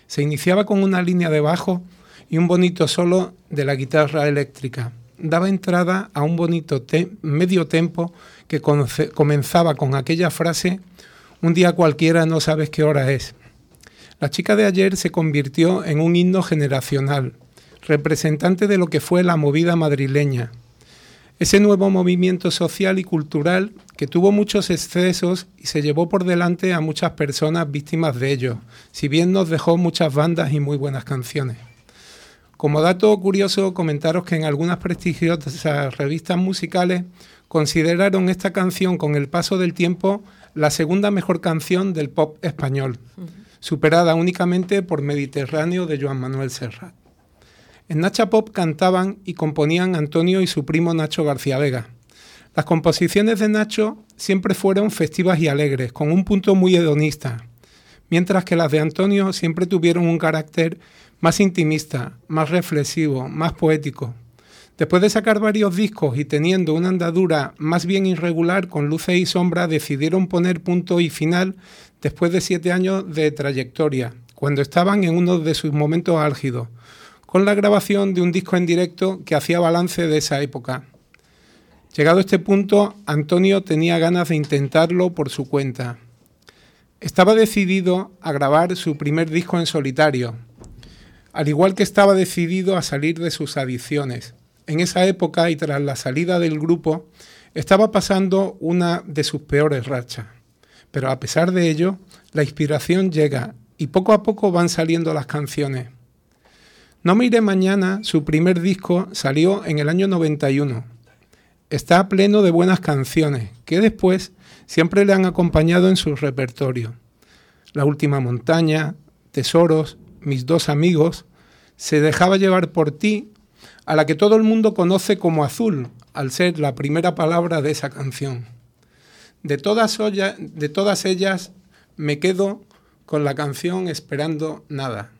Se iniciaba con una línea de bajo y un bonito solo de la guitarra eléctrica. Daba entrada a un bonito medio tempo que comenzaba con aquella frase, un día cualquiera no sabes qué hora es. La chica de ayer se convirtió en un himno generacional, representante de lo que fue la movida madrileña. Ese nuevo movimiento social y cultural que tuvo muchos excesos y se llevó por delante a muchas personas víctimas de ello, si bien nos dejó muchas bandas y muy buenas canciones. Como dato curioso, comentaros que en algunas prestigiosas revistas musicales consideraron esta canción con el paso del tiempo la segunda mejor canción del pop español, superada únicamente por Mediterráneo de Joan Manuel Serrat. En Nacha Pop cantaban y componían Antonio y su primo Nacho García Vega. Las composiciones de Nacho siempre fueron festivas y alegres, con un punto muy hedonista, mientras que las de Antonio siempre tuvieron un carácter más intimista, más reflexivo, más poético. Después de sacar varios discos y teniendo una andadura más bien irregular con luces y sombras, decidieron poner punto y final después de siete años de trayectoria, cuando estaban en uno de sus momentos álgidos, con la grabación de un disco en directo que hacía balance de esa época. Llegado a este punto, Antonio tenía ganas de intentarlo por su cuenta. Estaba decidido a grabar su primer disco en solitario, al igual que estaba decidido a salir de sus adicciones. en esa época y tras la salida del grupo, estaba pasando una de sus peores rachas. Pero a pesar de ello, la inspiración llega y poco a poco van saliendo las canciones. No me iré mañana, su primer disco salió en el año 91. Está pleno de buenas canciones que después siempre le han acompañado en su repertorio. La última montaña, Tesoros, Mis dos amigos, Se dejaba llevar por ti, a la que todo el mundo conoce como Azul, al ser la primera palabra de esa canción. De todas, de todas ellas me quedo con la canción Esperando Nada.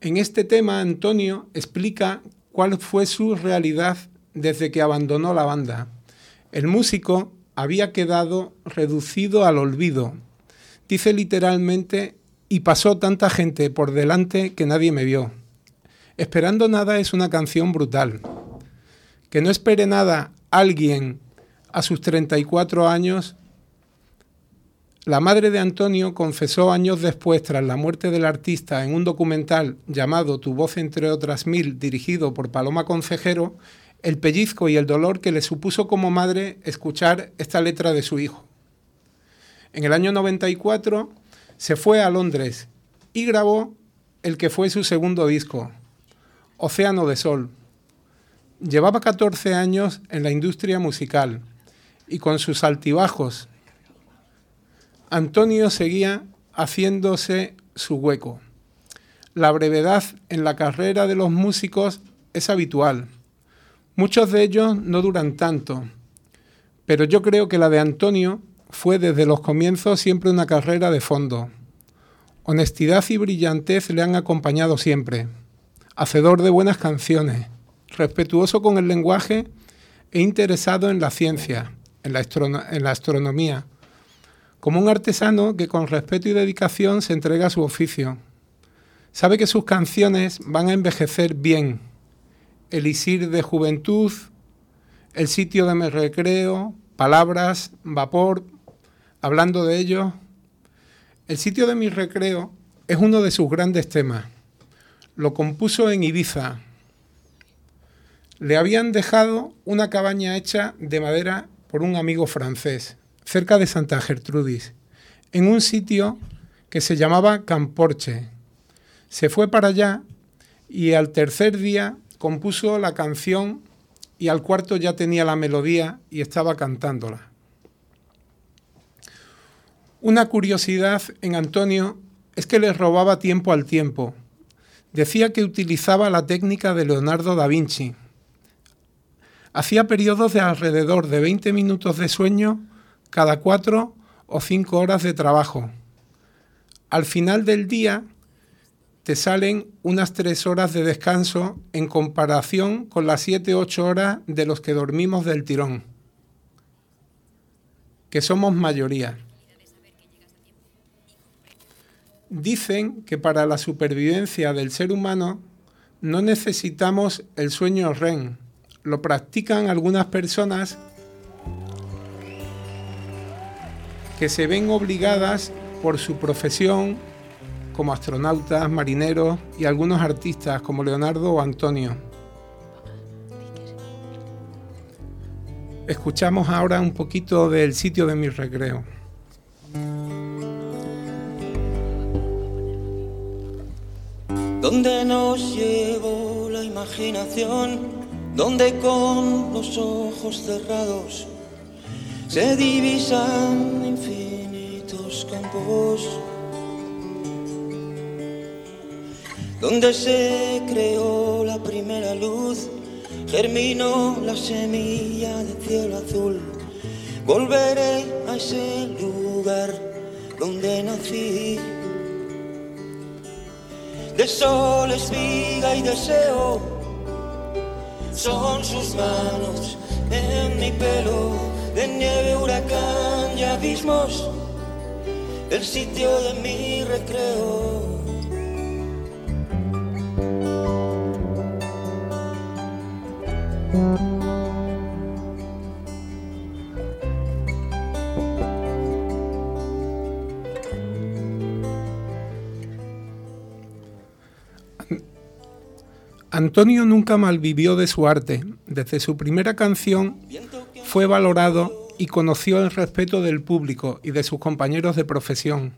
En este tema, Antonio explica cuál fue su realidad desde que abandonó la banda. El músico había quedado reducido al olvido. Dice literalmente, y pasó tanta gente por delante que nadie me vio. Esperando nada es una canción brutal. Que no espere nada alguien a sus 34 años. La madre de Antonio confesó años después, tras la muerte del artista, en un documental llamado Tu voz entre otras mil, dirigido por Paloma Concejero, el pellizco y el dolor que le supuso como madre escuchar esta letra de su hijo. En el año 94 se fue a Londres y grabó el que fue su segundo disco, Océano de Sol. Llevaba 14 años en la industria musical y con sus altibajos, Antonio seguía haciéndose su hueco. La brevedad en la carrera de los músicos es habitual. Muchos de ellos no duran tanto, pero yo creo que la de Antonio fue desde los comienzos siempre una carrera de fondo. Honestidad y brillantez le han acompañado siempre hacedor de buenas canciones, respetuoso con el lenguaje e interesado en la ciencia, en la, en la astronomía, como un artesano que con respeto y dedicación se entrega a su oficio. Sabe que sus canciones van a envejecer bien. Elisir de juventud, el sitio de mi recreo, palabras, vapor, hablando de ello. El sitio de mi recreo es uno de sus grandes temas lo compuso en Ibiza. Le habían dejado una cabaña hecha de madera por un amigo francés, cerca de Santa Gertrudis, en un sitio que se llamaba Camporche. Se fue para allá y al tercer día compuso la canción y al cuarto ya tenía la melodía y estaba cantándola. Una curiosidad en Antonio es que le robaba tiempo al tiempo Decía que utilizaba la técnica de Leonardo da Vinci. Hacía periodos de alrededor de 20 minutos de sueño cada cuatro o cinco horas de trabajo. Al final del día te salen unas tres horas de descanso en comparación con las siete o ocho horas de los que dormimos del tirón, que somos mayoría. Dicen que para la supervivencia del ser humano no necesitamos el sueño REM. Lo practican algunas personas que se ven obligadas por su profesión como astronautas, marineros y algunos artistas como Leonardo o Antonio. Escuchamos ahora un poquito del sitio de mi recreo. donde nos llevó la imaginación, donde con los ojos cerrados se divisan infinitos campos, donde se creó la primera luz, germinó la semilla de cielo azul. Volveré a ese lugar donde nací de sol, espiga y deseo. Son sus manos en mi pelo, de nieve, huracán y abismos, el sitio de mi recreo. Antonio nunca malvivió de su arte. Desde su primera canción fue valorado y conoció el respeto del público y de sus compañeros de profesión.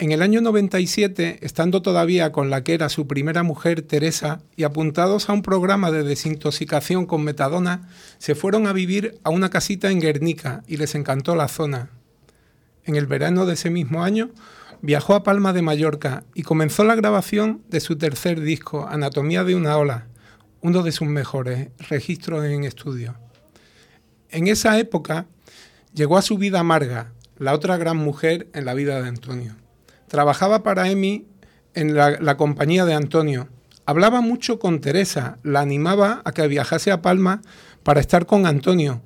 En el año 97, estando todavía con la que era su primera mujer, Teresa, y apuntados a un programa de desintoxicación con metadona, se fueron a vivir a una casita en Guernica y les encantó la zona. En el verano de ese mismo año, viajó a Palma de Mallorca y comenzó la grabación de su tercer disco, Anatomía de una ola, uno de sus mejores registros en estudio. En esa época llegó a su vida amarga, la otra gran mujer en la vida de Antonio. Trabajaba para Emi en la, compañía de Antonio. Hablaba mucho con Teresa, la animaba a que viajase a Palma para estar con Antonio,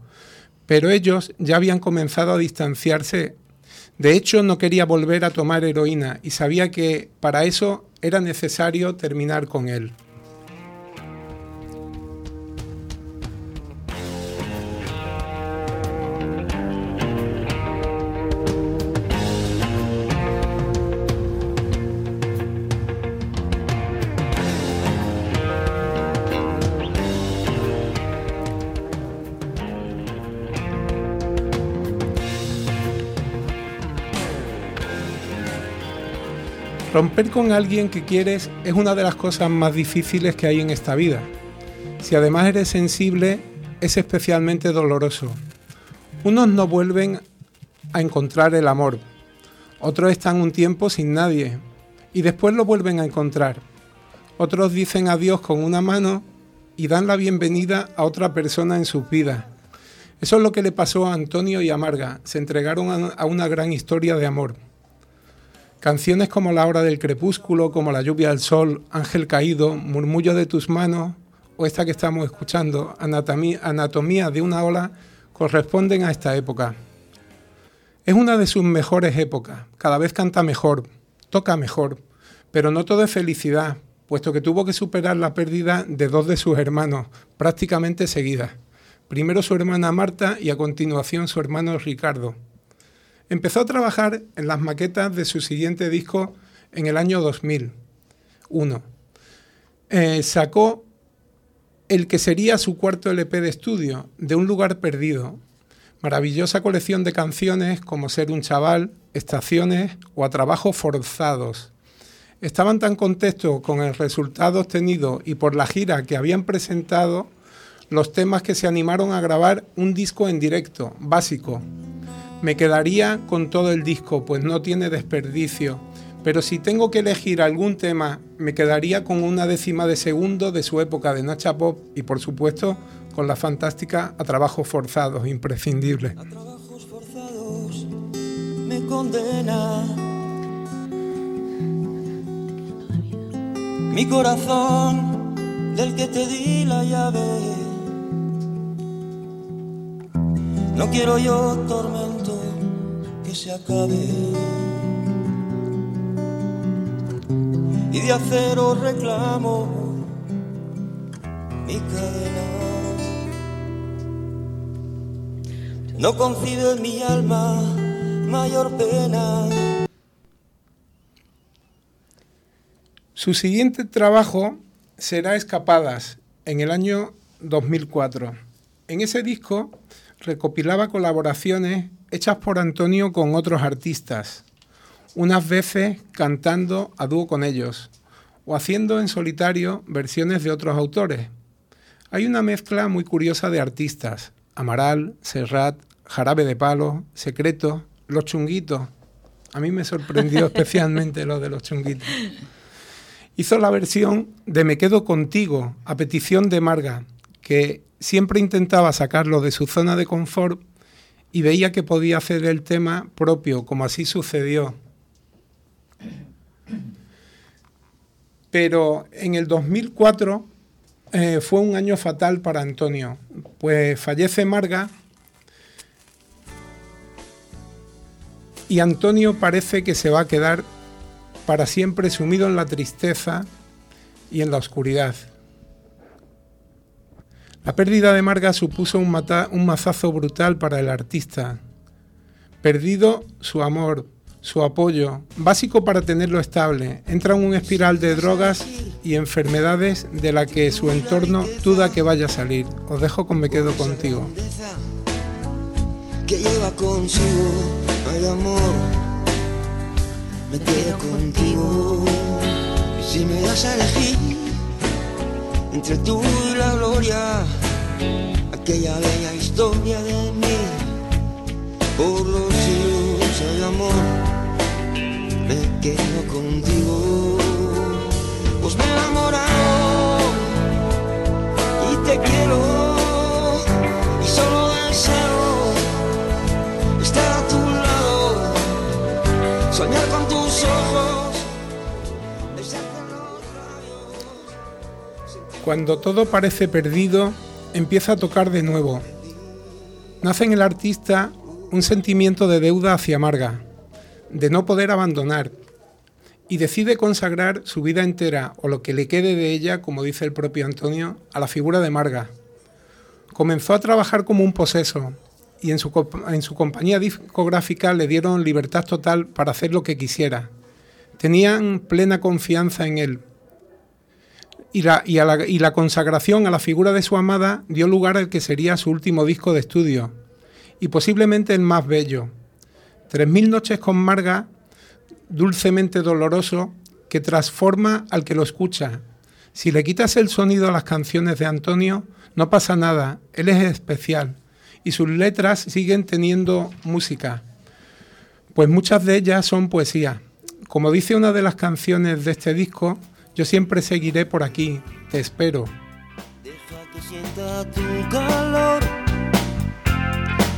pero ellos ya habían comenzado a distanciarse. De hecho, no quería volver a tomar heroína y sabía que para eso era necesario terminar con él. Romper con alguien que quieres es una de las cosas más difíciles que hay en esta vida. Si además eres sensible, es especialmente doloroso. Unos no vuelven a encontrar el amor, otros están un tiempo sin nadie y después lo vuelven a encontrar. Otros dicen adiós con una mano y dan la bienvenida a otra persona en sus vidas. Eso es lo que le pasó a Antonio y a Marga. Se entregaron a una gran historia de amor. Canciones como La hora del crepúsculo, como La lluvia del sol, Ángel caído, Murmullo de tus manos o esta que estamos escuchando, Anatomía, Anatomía de una ola, corresponden a esta época. Es una de sus mejores épocas, cada vez canta mejor, toca mejor, pero no todo es felicidad, puesto que tuvo que superar la pérdida de dos de sus hermanos, prácticamente seguidas. Primero su hermana Marta y a continuación su hermano Ricardo. Empezó a trabajar en las maquetas de su siguiente disco en el año 2001. Eh, sacó el que sería su cuarto LP de estudio, De un lugar perdido. Maravillosa colección de canciones como Ser un chaval, Estaciones o A trabajos forzados. Estaban tan contentos con el resultado obtenido y por la gira que habían presentado los temas que se animaron a grabar un disco en directo, básico, me quedaría con todo el disco, pues no tiene desperdicio. Pero si tengo que elegir algún tema, me quedaría con una décima de segundo de su época de Nacha Pop y por supuesto con la fantástica A Trabajos Forzados, imprescindible. A trabajos forzados me condena. Mi corazón del que te di la llave. No quiero yo tormento se acabe. Y de acero reclamo mi cadena. No concibe mi alma mayor pena. Su siguiente trabajo será Escapadas en el año 2004. En ese disco recopilaba colaboraciones hechas por Antonio con otros artistas, unas veces cantando a dúo con ellos o haciendo en solitario versiones de otros autores. Hay una mezcla muy curiosa de artistas, Amaral, Serrat, Jarabe de Palo, Secreto, Los Chunguitos. A mí me sorprendió [laughs] especialmente lo de Los Chunguitos. Hizo la versión de Me quedo contigo, a petición de Marga, que siempre intentaba sacarlo de su zona de confort y veía que podía hacer el tema propio, como así sucedió. Pero en el 2004 eh, fue un año fatal para Antonio, pues fallece Marga y Antonio parece que se va a quedar para siempre sumido en la tristeza y en la oscuridad. La pérdida de Marga supuso un, mazazo brutal para el artista. Perdido su amor, su apoyo, básico para tenerlo estable, entra en un espiral de drogas y enfermedades de la que su entorno duda que vaya a salir. Os dejo con Me quedo contigo. Lleva consigo, amor, me quedo contigo. Si me das a elegir entre tú y la gloria, aquella bella historia de mí, por los siglos, ay amor, me quedo contigo. Pues me he enamorado y te quiero Cuando todo parece perdido, empieza a tocar de nuevo. Nace en el artista un sentimiento de deuda hacia Marga, de no poder abandonar, y decide consagrar su vida entera, o lo que le quede de ella, como dice el propio Antonio, a la figura de Marga. Comenzó a trabajar como un poseso, y en su, en su compañía discográfica le dieron libertad total para hacer lo que quisiera. Tenían plena confianza en él, y la, y, la, y la consagración a la figura de su amada dio lugar al que sería su último disco de estudio, y posiblemente el más bello. Tres mil noches con Marga, dulcemente doloroso, que transforma al que lo escucha. Si le quitas el sonido a las canciones de Antonio, no pasa nada, él es especial, y sus letras siguen teniendo música, pues muchas de ellas son poesía. Como dice una de las canciones de este disco, yo siempre seguiré por aquí, te espero. Deja que sienta tu calor,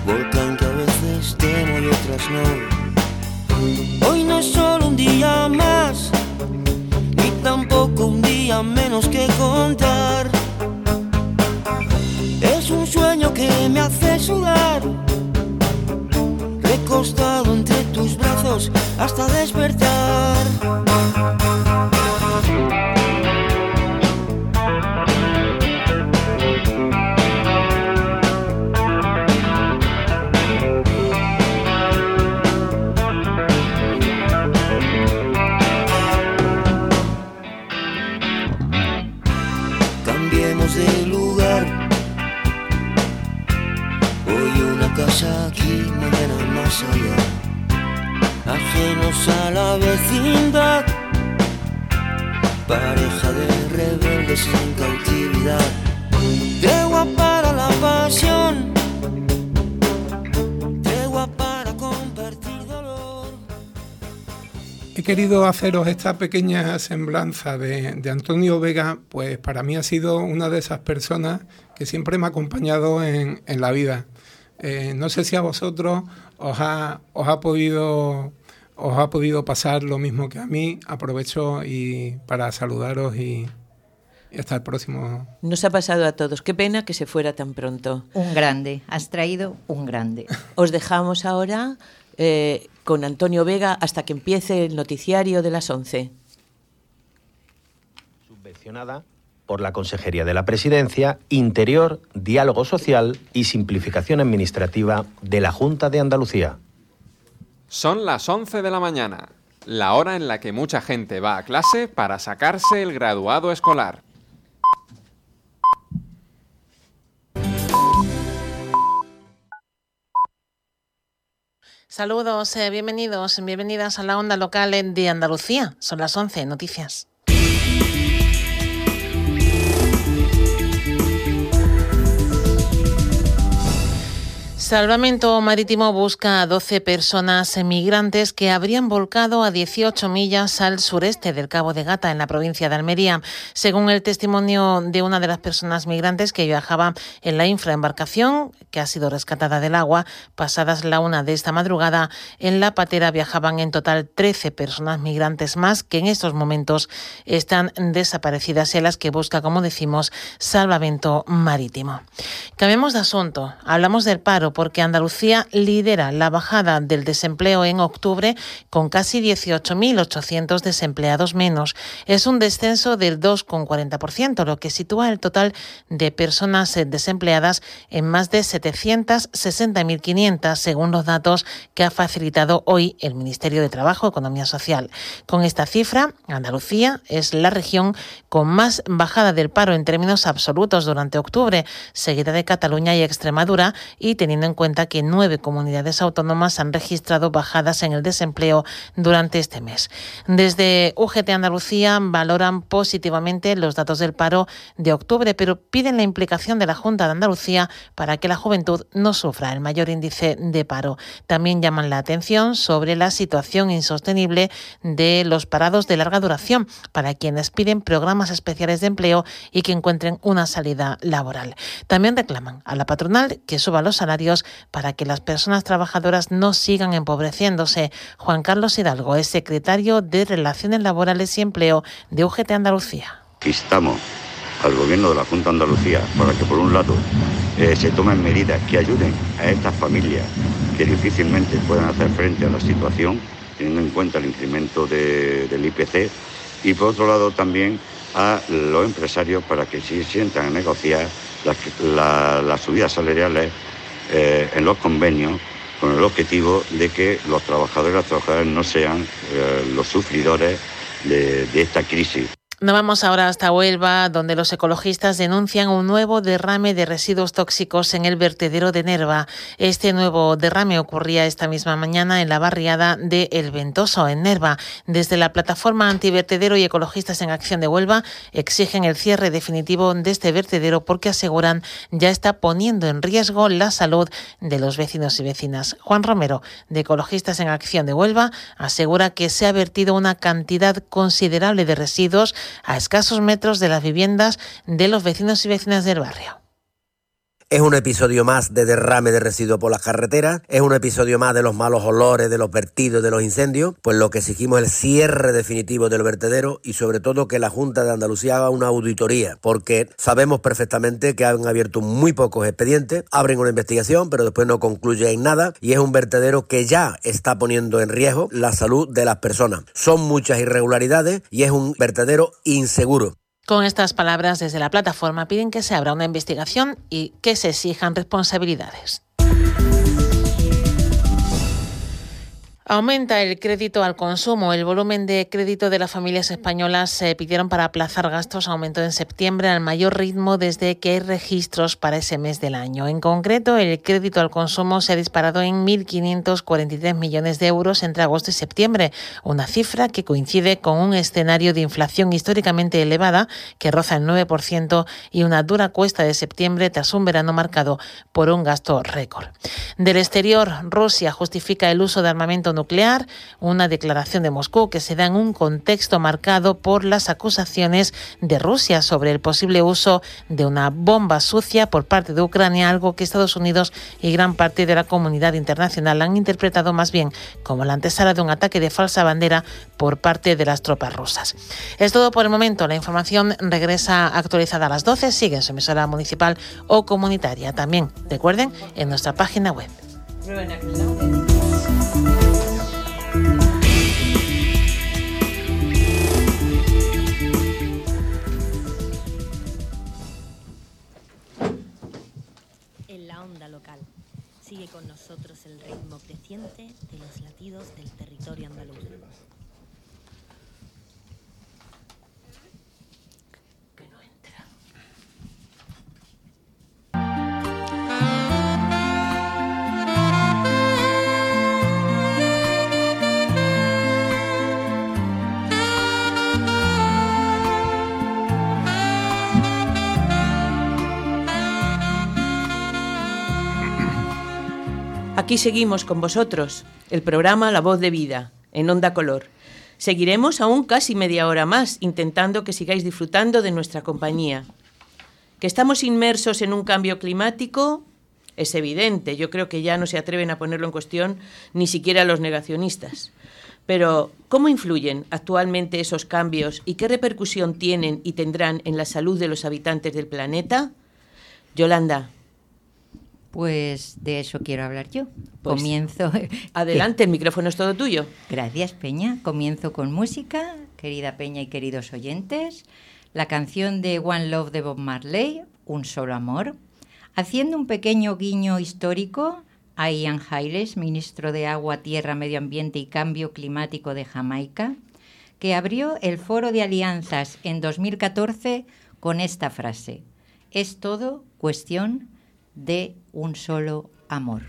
volcán que a veces temo y otras no. Hoy no es solo un día más, ni tampoco un día menos que contar. Es un sueño que me hace sudar, recostado entre tus brazos hasta despertar. Allá. Ajenos a la vecindad. Pareja de rebeldes en cautividad. Tregua para la pasión. Tregua para compartir dolor. He querido haceros esta pequeña semblanza de, de Antonio Vega, pues para mí ha sido una de esas personas que siempre me ha acompañado en, en la vida. Eh, no sé si a vosotros os ha, os ha podido os ha podido pasar lo mismo que a mí. Aprovecho y para saludaros y, y hasta el próximo. Nos ha pasado a todos. Qué pena que se fuera tan pronto. Un grande, has traído un grande. [laughs] Os dejamos ahora eh, con Antonio Vega hasta que empiece el noticiario de las 11. subvencionada por la Consejería de la Presidencia, Interior, Diálogo Social y Simplificación Administrativa de la Junta de Andalucía. Son las 11 de la mañana, la hora en la que mucha gente va a clase para sacarse el graduado escolar. Saludos, eh, bienvenidos, bienvenidas a la onda local de Andalucía. Son las 11, noticias. Salvamento Marítimo busca a 12 personas migrantes que habrían volcado a 18 millas al sureste del Cabo de Gata, en la provincia de Almería. Según el testimonio de una de las personas migrantes que viajaba en la infraembarcación, que ha sido rescatada del agua, pasadas la una de esta madrugada, en la patera viajaban en total 13 personas migrantes más que en estos momentos están desaparecidas y las que busca, como decimos, Salvamento Marítimo. Cambiamos de asunto. Hablamos del paro porque Andalucía lidera la bajada del desempleo en octubre con casi 18.800 desempleados menos. Es un descenso del 2,40%, lo que sitúa el total de personas desempleadas en más de 760.500, según los datos que ha facilitado hoy el Ministerio de Trabajo, Economía Social. Con esta cifra, Andalucía es la región con más bajada del paro en términos absolutos durante octubre, seguida de Cataluña y Extremadura, y teniendo en cuenta que nueve comunidades autónomas han registrado bajadas en el desempleo durante este mes. Desde UGT Andalucía valoran positivamente los datos del paro de octubre, pero piden la implicación de la Junta de Andalucía para que la juventud no sufra el mayor índice de paro. También llaman la atención sobre la situación insostenible de los parados de larga duración para quienes piden programas especiales de empleo y que encuentren una salida laboral. También reclaman a la patronal que suba los salarios para que las personas trabajadoras no sigan empobreciéndose. Juan Carlos Hidalgo es secretario de Relaciones Laborales y Empleo de UGT Andalucía. Instamos al Gobierno de la Junta de Andalucía para que, por un lado, eh, se tomen medidas que ayuden a estas familias que difícilmente puedan hacer frente a la situación, teniendo en cuenta el incremento del IPC, y por otro lado también a los empresarios para que se sientan a negociar las, subidas salariales eh, en los convenios con el objetivo de que los trabajadores y las trabajadoras no sean eh, los sufridores de esta crisis. Nos vamos ahora hasta Huelva, donde los ecologistas denuncian un nuevo derrame de residuos tóxicos en el vertedero de Nerva. Este nuevo derrame ocurría esta misma mañana en la barriada de El Ventoso, en Nerva. Desde la plataforma antivertedero y ecologistas en acción de Huelva exigen el cierre definitivo de este vertedero porque aseguran ya está poniendo en riesgo la salud de los vecinos y vecinas. Juan Romero, de Ecologistas en Acción de Huelva, asegura que se ha vertido una cantidad considerable de residuos a escasos metros de las viviendas de los vecinos y vecinas del barrio. Es un episodio más de derrame de residuos por las carreteras, es un episodio más de los malos olores, de los vertidos, de los incendios, pues lo que exigimos es el cierre definitivo del vertedero y sobre todo que la Junta de Andalucía haga una auditoría, porque sabemos perfectamente que han abierto muy pocos expedientes, abren una investigación, pero después no concluye en nada y es un vertedero que ya está poniendo en riesgo la salud de las personas. Son muchas irregularidades y es un vertedero inseguro. Con estas palabras, desde la plataforma piden que se abra una investigación y que se exijan responsabilidades. Aumenta el crédito al consumo. El volumen de crédito de las familias españolas se pidieron para aplazar gastos aumentó en septiembre al mayor ritmo desde que hay registros para ese mes del año. En concreto, el crédito al consumo se ha disparado en 1.543 millones de euros entre agosto y septiembre, una cifra que coincide con un escenario de inflación históricamente elevada que roza el 9% y una dura cuesta de septiembre tras un verano marcado por un gasto récord. Del exterior, Rusia justifica el uso de armamento nuclear, una declaración de Moscú que se da en un contexto marcado por las acusaciones de Rusia sobre el posible uso de una bomba sucia por parte de Ucrania, algo que Estados Unidos y gran parte de la comunidad internacional han interpretado más bien como la antesala de un ataque de falsa bandera por parte de las tropas rusas. Es todo por el momento. La información regresa actualizada a las 12. Sigue en su emisora municipal o comunitaria. También recuerden en nuestra página web. Aquí seguimos con vosotros, el programa La Voz de Vida, en Onda Color. Seguiremos aún casi media hora más, intentando que sigáis disfrutando de nuestra compañía. Que estamos inmersos en un cambio climático es evidente, yo creo que ya no se atreven a ponerlo en cuestión ni siquiera los negacionistas. Pero, ¿cómo influyen actualmente esos cambios y qué repercusión tienen y tendrán en la salud de los habitantes del planeta? Yolanda, Pues de eso quiero hablar yo. Pues, Comienzo. [laughs] Adelante, el micrófono es todo tuyo. Gracias, Peña. Comienzo con música, querida Peña y queridos oyentes. La canción de One Love de Bob Marley, Un solo amor. Haciendo un pequeño guiño histórico a Ian Hayles, ministro de Agua, Tierra, Medio Ambiente y Cambio Climático de Jamaica, que abrió el Foro de Alianzas en 2014 con esta frase. Es todo cuestión de un solo amor.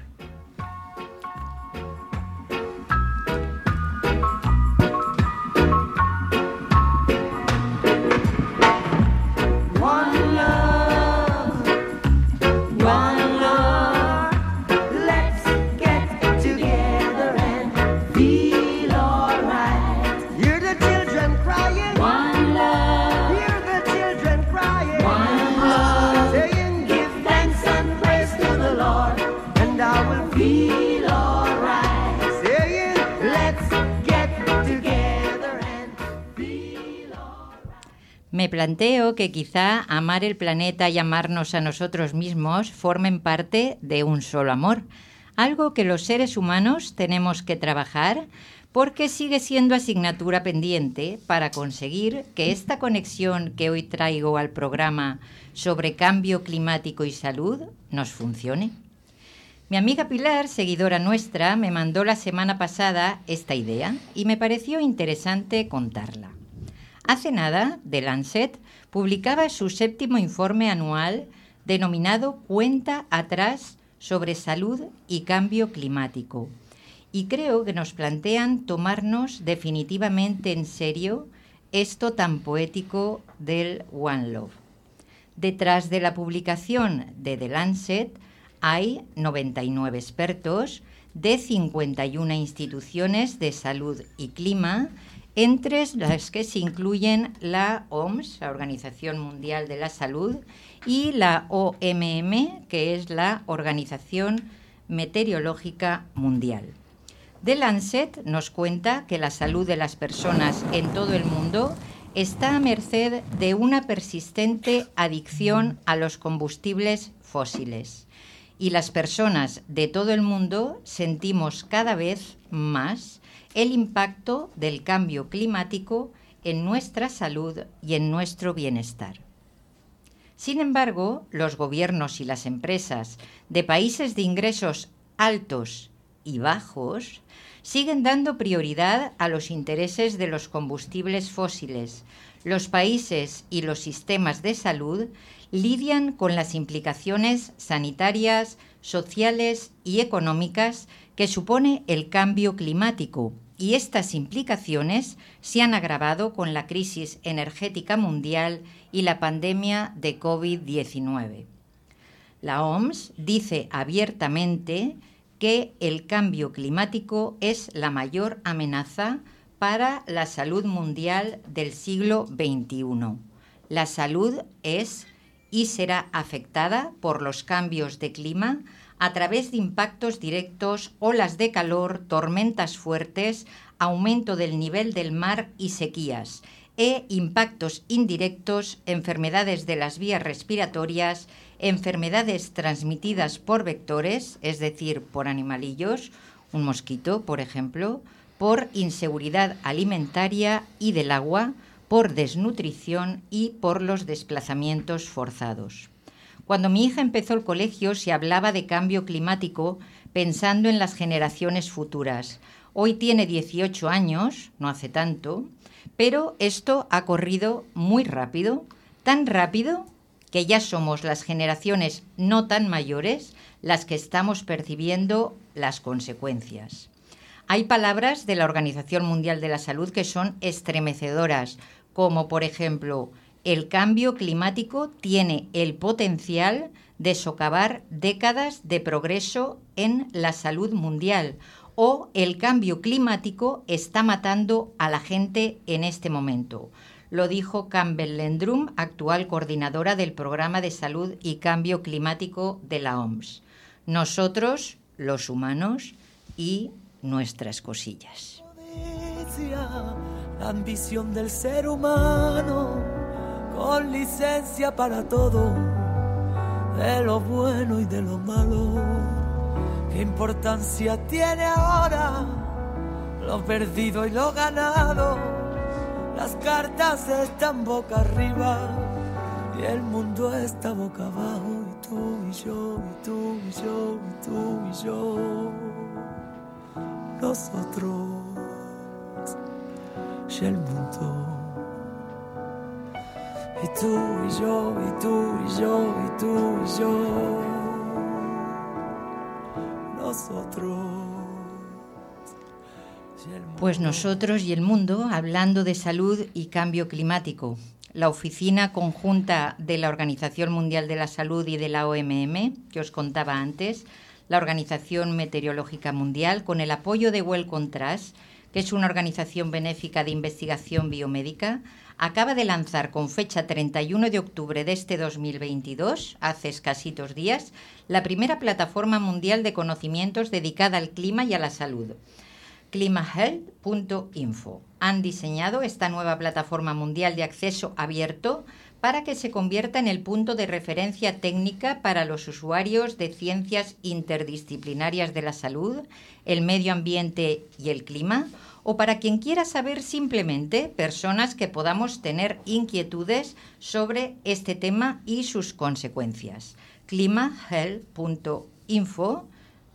Me planteo que quizá amar el planeta y amarnos a nosotros mismos formen parte de un solo amor, algo que los seres humanos tenemos que trabajar porque sigue siendo asignatura pendiente para conseguir que esta conexión que hoy traigo al programa sobre cambio climático y salud nos funcione. Mi amiga Pilar, seguidora nuestra, me mandó la semana pasada esta idea y me pareció interesante contarla. Hace nada, The Lancet publicaba su séptimo informe anual denominado Cuenta atrás sobre salud y cambio climático. Y creo que nos plantean tomarnos definitivamente en serio esto tan poético del One Love. Detrás de la publicación de The Lancet hay 99 expertos de 51 instituciones de salud y clima, entre las que se incluyen la OMS, la Organización Mundial de la Salud, y la OMM, que es la Organización Meteorológica Mundial. The Lancet nos cuenta que la salud de las personas en todo el mundo está a merced de una persistente adicción a los combustibles fósiles. Y las personas de todo el mundo sentimos cada vez más el impacto del cambio climático en nuestra salud y en nuestro bienestar. Sin embargo, los gobiernos y las empresas de países de ingresos altos y bajos siguen dando prioridad a los intereses de los combustibles fósiles. Los países y los sistemas de salud lidian con las implicaciones sanitarias, sociales y económicas que supone el cambio climático y estas implicaciones se han agravado con la crisis energética mundial y la pandemia de COVID-19. La OMS dice abiertamente que el cambio climático es la mayor amenaza para la salud mundial del siglo XXI. La salud es y será afectada por los cambios de clima a través de impactos directos, olas de calor, tormentas fuertes, aumento del nivel del mar y sequías, e impactos indirectos, enfermedades de las vías respiratorias, enfermedades transmitidas por vectores, es decir, por animalillos, un mosquito, por ejemplo, por inseguridad alimentaria y del agua, por desnutrición y por los desplazamientos forzados. Cuando mi hija empezó el colegio se hablaba de cambio climático pensando en las generaciones futuras. Hoy tiene 18 años, no hace tanto, pero esto ha corrido muy rápido, tan rápido que ya somos las generaciones no tan mayores las que estamos percibiendo las consecuencias. Hay palabras de la Organización Mundial de la Salud que son estremecedoras, como por ejemplo, el cambio climático tiene el potencial de socavar décadas de progreso en la salud mundial o el cambio climático está matando a la gente en este momento. Lo dijo Campbell Lendrum, actual coordinadora del Programa de Salud y Cambio Climático de la OMS. Nosotros, los humanos y nuestras cosillas. La ambición del ser humano, con licencia para todo, de lo bueno y de lo malo. ¿Qué importancia tiene ahora lo perdido y lo ganado? Las cartas están boca arriba y el mundo está boca abajo. Y tú y yo, y tú y yo, y tú y yo. Nosotros y el mundo. Y tú y yo, y tú y yo, y tú y yo. Nosotros. Pues nosotros y el mundo hablando de salud y cambio climático. La Oficina Conjunta de la Organización Mundial de la Salud y de la OMM, que os contaba antes, la Organización Meteorológica Mundial, con el apoyo de Well Contrast, que es una organización benéfica de investigación biomédica, acaba de lanzar con fecha 31 de octubre de este 2022, hace escasitos días, la primera plataforma mundial de conocimientos dedicada al clima y a la salud climahealth.info. Han diseñado esta nueva plataforma mundial de acceso abierto para que se convierta en el punto de referencia técnica para los usuarios de ciencias interdisciplinarias de la salud, el medio ambiente y el clima, o para quien quiera saber simplemente personas que podamos tener inquietudes sobre este tema y sus consecuencias. climahealth.info,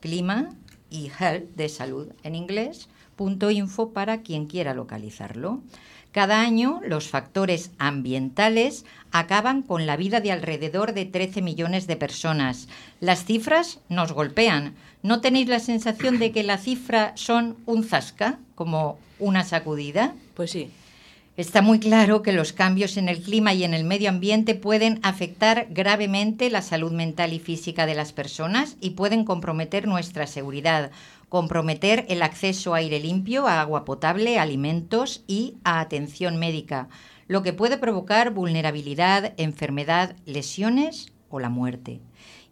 clima y health de salud en inglés, punto info para quien quiera localizarlo. Cada año los factores ambientales acaban con la vida de alrededor de 13 millones de personas. Las cifras nos golpean. ¿No tenéis la sensación de que la cifra son un zasca, como una sacudida? Pues sí. Está muy claro que los cambios en el clima y en el medio ambiente pueden afectar gravemente la salud mental y física de las personas y pueden comprometer nuestra seguridad, comprometer el acceso a aire limpio, a agua potable, a alimentos y a atención médica, lo que puede provocar vulnerabilidad, enfermedad, lesiones o la muerte.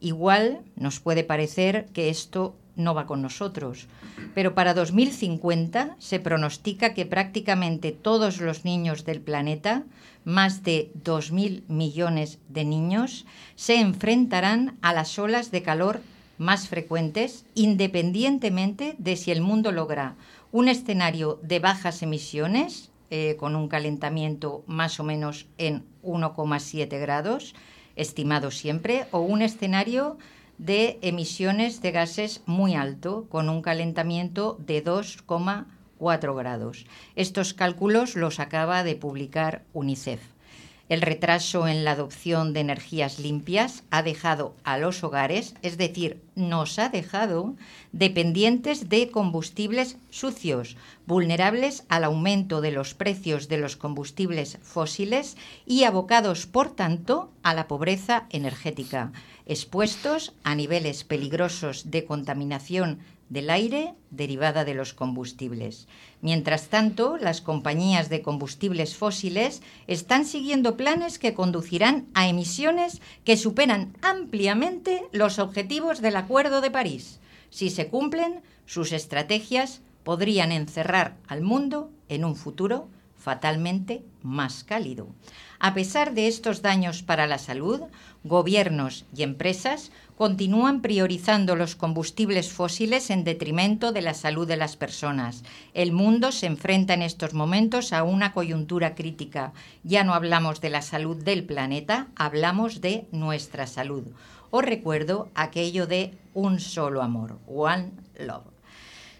Igual nos puede parecer que esto no va con nosotros, pero para 2050 se pronostica que prácticamente todos los niños del planeta, más de 2.000 millones de niños, se enfrentarán a las olas de calor más frecuentes, independientemente de si el mundo logra un escenario de bajas emisiones, eh, con un calentamiento más o menos en 1,7 grados, estimado siempre, o un escenario de emisiones de gases muy alto, con un calentamiento de 2,4 grados. Estos cálculos los acaba de publicar UNICEF. El retraso en la adopción de energías limpias ha dejado a los hogares, es decir, nos ha dejado dependientes de combustibles sucios, vulnerables al aumento de los precios de los combustibles fósiles y abocados, por tanto, a la pobreza energética, expuestos a niveles peligrosos de contaminación del aire derivada de los combustibles. Mientras tanto, las compañías de combustibles fósiles están siguiendo planes que conducirán a emisiones que superan ampliamente los objetivos del Acuerdo de París. Si se cumplen, sus estrategias podrían encerrar al mundo en un futuro fatalmente más cálido. A pesar de estos daños para la salud, gobiernos y empresas continúan priorizando los combustibles fósiles en detrimento de la salud de las personas. El mundo se enfrenta en estos momentos a una coyuntura crítica. Ya no hablamos de la salud del planeta, hablamos de nuestra salud. Os recuerdo aquello de un solo amor, one love.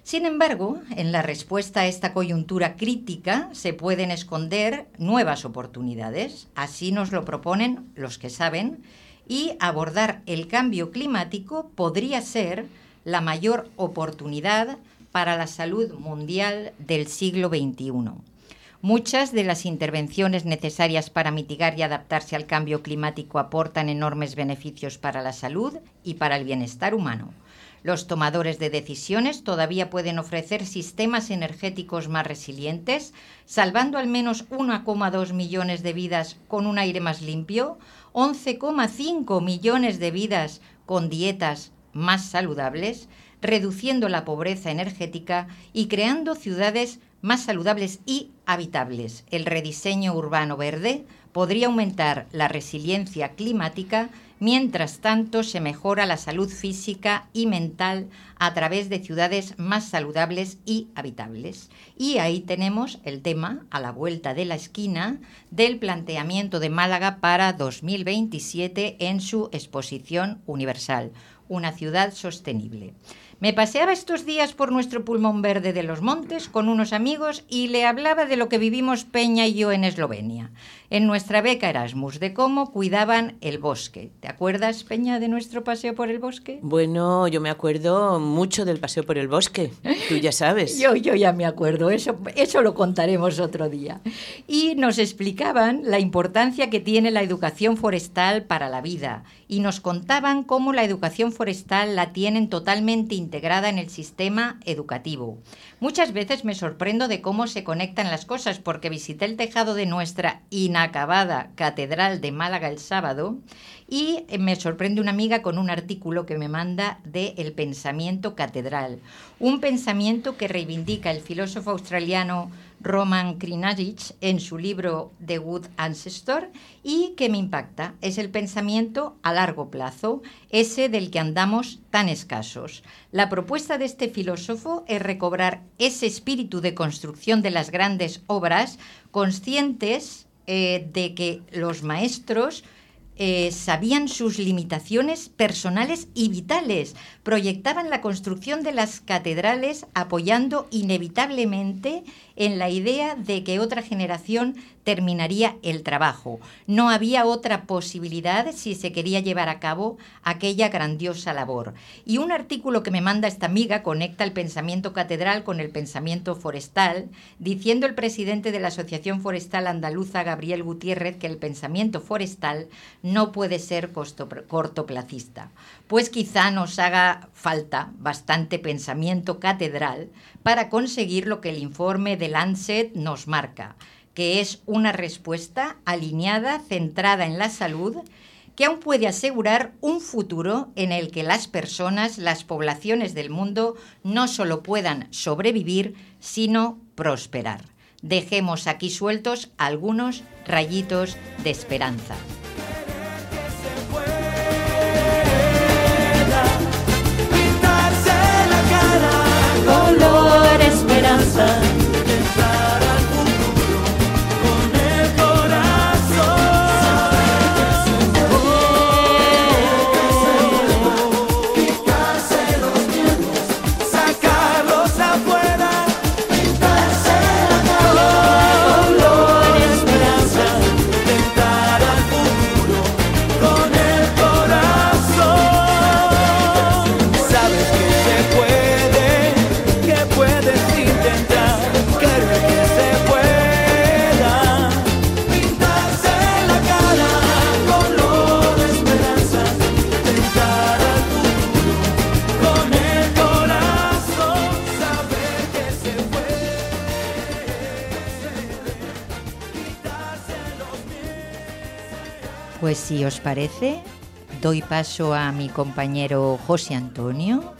Sin embargo, en la respuesta a esta coyuntura crítica se pueden esconder nuevas oportunidades. Así nos lo proponen los que saben y abordar el cambio climático podría ser la mayor oportunidad para la salud mundial del siglo XXI. Muchas de las intervenciones necesarias para mitigar y adaptarse al cambio climático aportan enormes beneficios para la salud y para el bienestar humano. Los tomadores de decisiones todavía pueden ofrecer sistemas energéticos más resilientes, salvando al menos 1,2 millones de vidas con un aire más limpio, 11,5 millones de vidas con dietas más saludables, reduciendo la pobreza energética y creando ciudades más saludables y habitables. El rediseño urbano verde podría aumentar la resiliencia climática, mientras tanto se mejora la salud física y mental a través de ciudades más saludables y habitables. Y ahí tenemos el tema, a la vuelta de la esquina, del planteamiento de Málaga para 2027 en su exposición universal, una ciudad sostenible. Me paseaba estos días por nuestro pulmón verde de los montes con unos amigos y le hablaba de lo que vivimos Peña y yo en Eslovenia, en nuestra beca Erasmus, de cómo cuidaban el bosque. ¿Te acuerdas, Peña, de nuestro paseo por el bosque? Bueno, yo me acuerdo mucho del paseo por el bosque, tú ya sabes. [laughs] Yo, yo ya me acuerdo, eso, eso lo contaremos otro día. Y nos explicaban la importancia que tiene la educación forestal para la vida y nos contaban cómo la educación forestal la tienen totalmente integrada en el sistema educativo. Muchas veces me sorprendo de cómo se conectan las cosas porque visité el tejado de nuestra inacabada Catedral de Málaga el sábado y me sorprende una amiga con un artículo que me manda de El pensamiento catedral, un pensamiento que reivindica el filósofo australiano Roman Krinajic en su libro The Good Ancestor y que me impacta. Es el pensamiento a largo plazo, ese del que andamos tan escasos. La propuesta de este filósofo es recobrar ese espíritu de construcción de las grandes obras, conscientes eh, de que los maestros eh, sabían sus limitaciones personales y vitales, proyectaban la construcción de las catedrales apoyando inevitablemente en la idea de que otra generación terminaría el trabajo. No había otra posibilidad si se quería llevar a cabo aquella grandiosa labor. Y un artículo que me manda esta amiga conecta el pensamiento catedral con el pensamiento forestal, diciendo el presidente de la Asociación Forestal Andaluza, Gabriel Gutiérrez, que el pensamiento forestal no puede ser cortoplacista. Pues quizá nos haga falta bastante pensamiento catedral para conseguir lo que el informe de Lancet nos marca, que es una respuesta alineada, centrada en la salud, que aún puede asegurar un futuro en el que las personas, las poblaciones del mundo, no solo puedan sobrevivir, sino prosperar. Dejemos aquí sueltos algunos rayitos de esperanza. Color esperanza. Parece, doy paso a mi compañero José Antonio.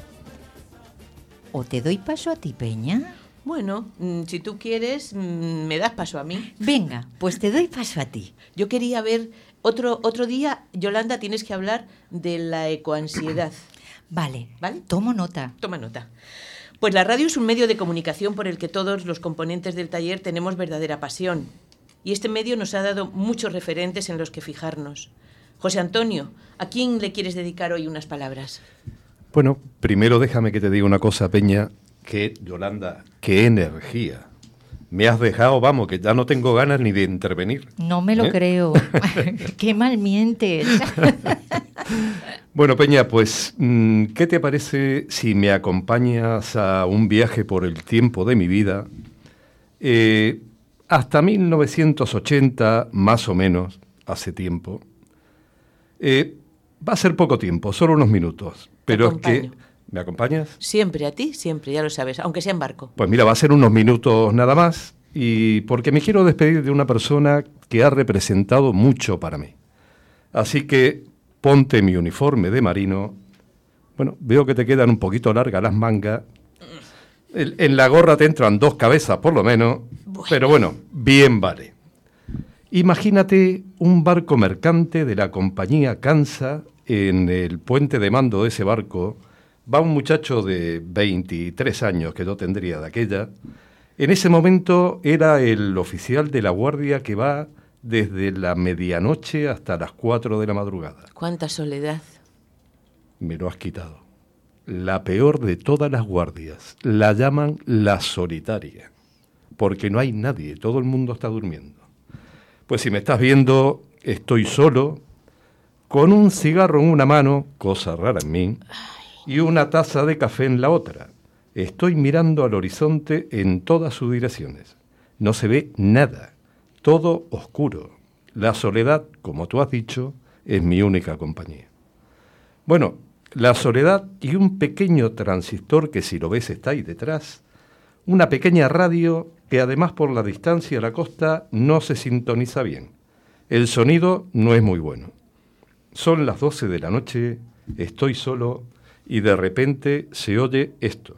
¿O te doy paso a ti, Peña? Bueno, mm, si tú quieres, mm, me das paso a mí. Venga, pues te doy paso a ti. Yo quería ver otro, otro día, Yolanda, tienes que hablar de la ecoansiedad. [clears throat] Vale, ¿Vale? tomo nota. Toma nota. Pues la radio es un medio de comunicación por el que todos los componentes del taller tenemos verdadera pasión. Y este medio nos ha dado muchos referentes en los que fijarnos. José Antonio, ¿a quién le quieres dedicar hoy unas palabras? Bueno, primero déjame que te diga una cosa, Peña, que Yolanda, qué energía. Me has dejado, vamos, que ya no tengo ganas ni de intervenir. No me lo ¿Eh? creo. [laughs] Qué mal mientes. Bueno, Peña, pues, mm, ¿qué te parece si me acompañas a un viaje por el tiempo de mi vida? Eh, hasta 1980, más o menos, hace tiempo. Eh, va a ser poco tiempo, solo unos minutos. Pero es que... ¿Me acompañas? Siempre a ti, siempre, ya lo sabes, aunque sea en barco. Pues mira, va a ser unos minutos nada más. Y porque me quiero despedir de una persona que ha representado mucho para mí. Así que ponte mi uniforme de marino. Bueno, veo que te quedan un poquito largas las mangas. En la gorra te entran dos cabezas por lo menos. Pero bueno, bien vale. Imagínate un barco mercante de la compañía Cansa, en el puente de mando de ese barco va un muchacho de 23 años que yo tendría de aquella. En ese momento era el oficial de la guardia que va desde la medianoche hasta las 4 de la madrugada. Cuánta soledad. Me lo has quitado. La peor de todas las guardias. La llaman la solitaria. Porque no hay nadie, todo el mundo está durmiendo. Pues si me estás viendo, estoy solo, con un cigarro en una mano, cosa rara en mí, y una taza de café en la otra. Estoy mirando al horizonte en todas sus direcciones. No se ve nada, todo oscuro. La soledad, como tú has dicho, es mi única compañía. Bueno, la soledad y un pequeño transistor que si lo ves está ahí detrás, una pequeña radio que además por la distancia a la costa no se sintoniza bien. El sonido no es muy bueno. Son las 12 de la noche, estoy solo y de repente se oye esto.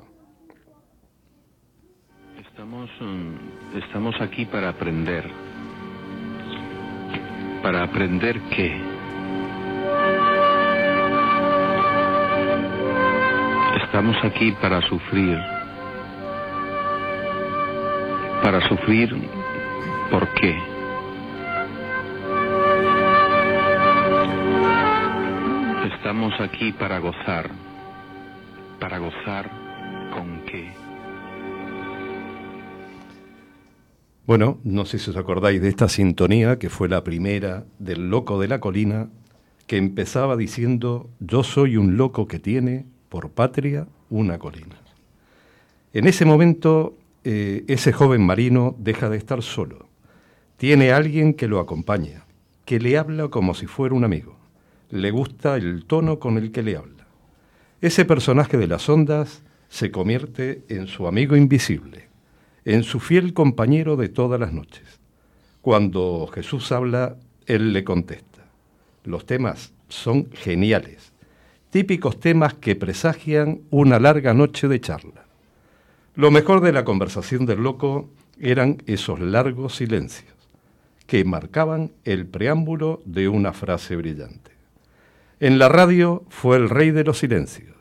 Estamos, mm, estamos aquí para aprender. ¿Para aprender qué? Estamos aquí para sufrir. Para sufrir, ¿por qué? Estamos aquí para gozar. ¿Para gozar con qué? Bueno, no sé si os acordáis de esta sintonía que fue la primera del Loco de la Colina, que empezaba diciendo, yo soy un loco que tiene por patria una colina. En ese momento, eh, ese joven marino deja de estar solo. Tiene alguien que lo acompaña, que le habla como si fuera un amigo. Le gusta el tono con el que le habla. Ese personaje de las ondas se convierte en su amigo invisible, en su fiel compañero de todas las noches. Cuando Jesús habla, él le contesta. Los temas son geniales, típicos temas que presagian una larga noche de charla. Lo mejor de la conversación del loco eran esos largos silencios que marcaban el preámbulo de una frase brillante. En la radio fue el rey de los silencios,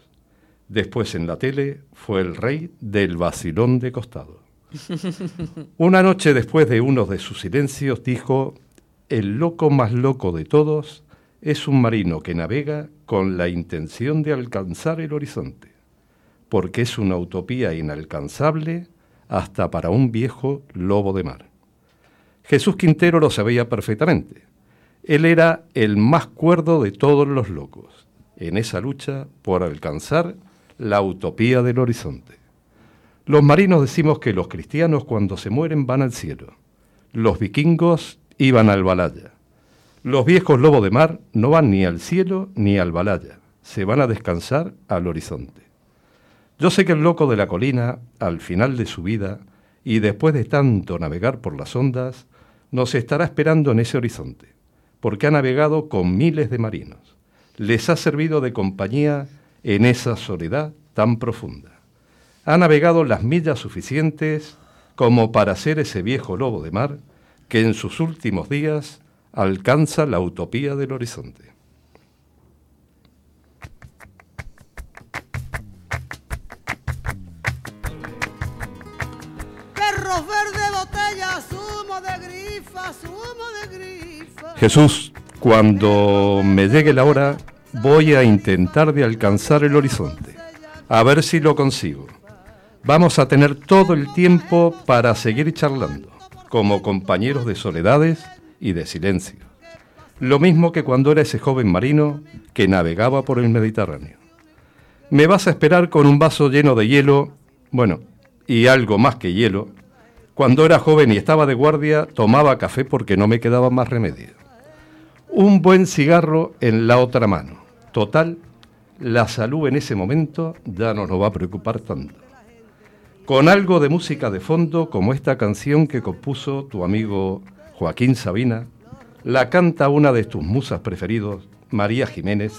después en la tele fue el rey del vacilón de costado. [laughs] Una noche después de uno de sus silencios dijo, el loco más loco de todos es un marino que navega con la intención de alcanzar el horizonte, porque es una utopía inalcanzable hasta para un viejo lobo de mar. Jesús Quintero lo sabía perfectamente. Él era el más cuerdo de todos los locos, en esa lucha por alcanzar la utopía del horizonte. Los marinos decimos que los cristianos cuando se mueren van al cielo. Los vikingos iban al Balaya. Los viejos lobos de mar no van ni al cielo ni al Balaya. Se van a descansar al horizonte. Yo sé que el loco de la colina, al final de su vida, y después de tanto navegar por las ondas, nos estará esperando en ese horizonte, porque ha navegado con miles de marinos. Les ha servido de compañía en esa soledad tan profunda ha navegado las millas suficientes como para ser ese viejo lobo de mar que en sus últimos días alcanza la utopía del horizonte. Jesús, cuando me llegue la hora, voy a intentar de alcanzar el horizonte, a ver si lo consigo. Vamos a tener todo el tiempo para seguir charlando, como compañeros de soledades y de silencio. Lo mismo que cuando era ese joven marino que navegaba por el Mediterráneo. Me vas a esperar con un vaso lleno de hielo, bueno, y algo más que hielo. Cuando era joven y estaba de guardia, tomaba café porque no me quedaba más remedio. Un buen cigarro en la otra mano. Total, la salud en ese momento ya no nos va a preocupar tanto con algo de música de fondo como esta canción que compuso tu amigo Joaquín Sabina, la canta una de tus musas preferidos, María Jiménez.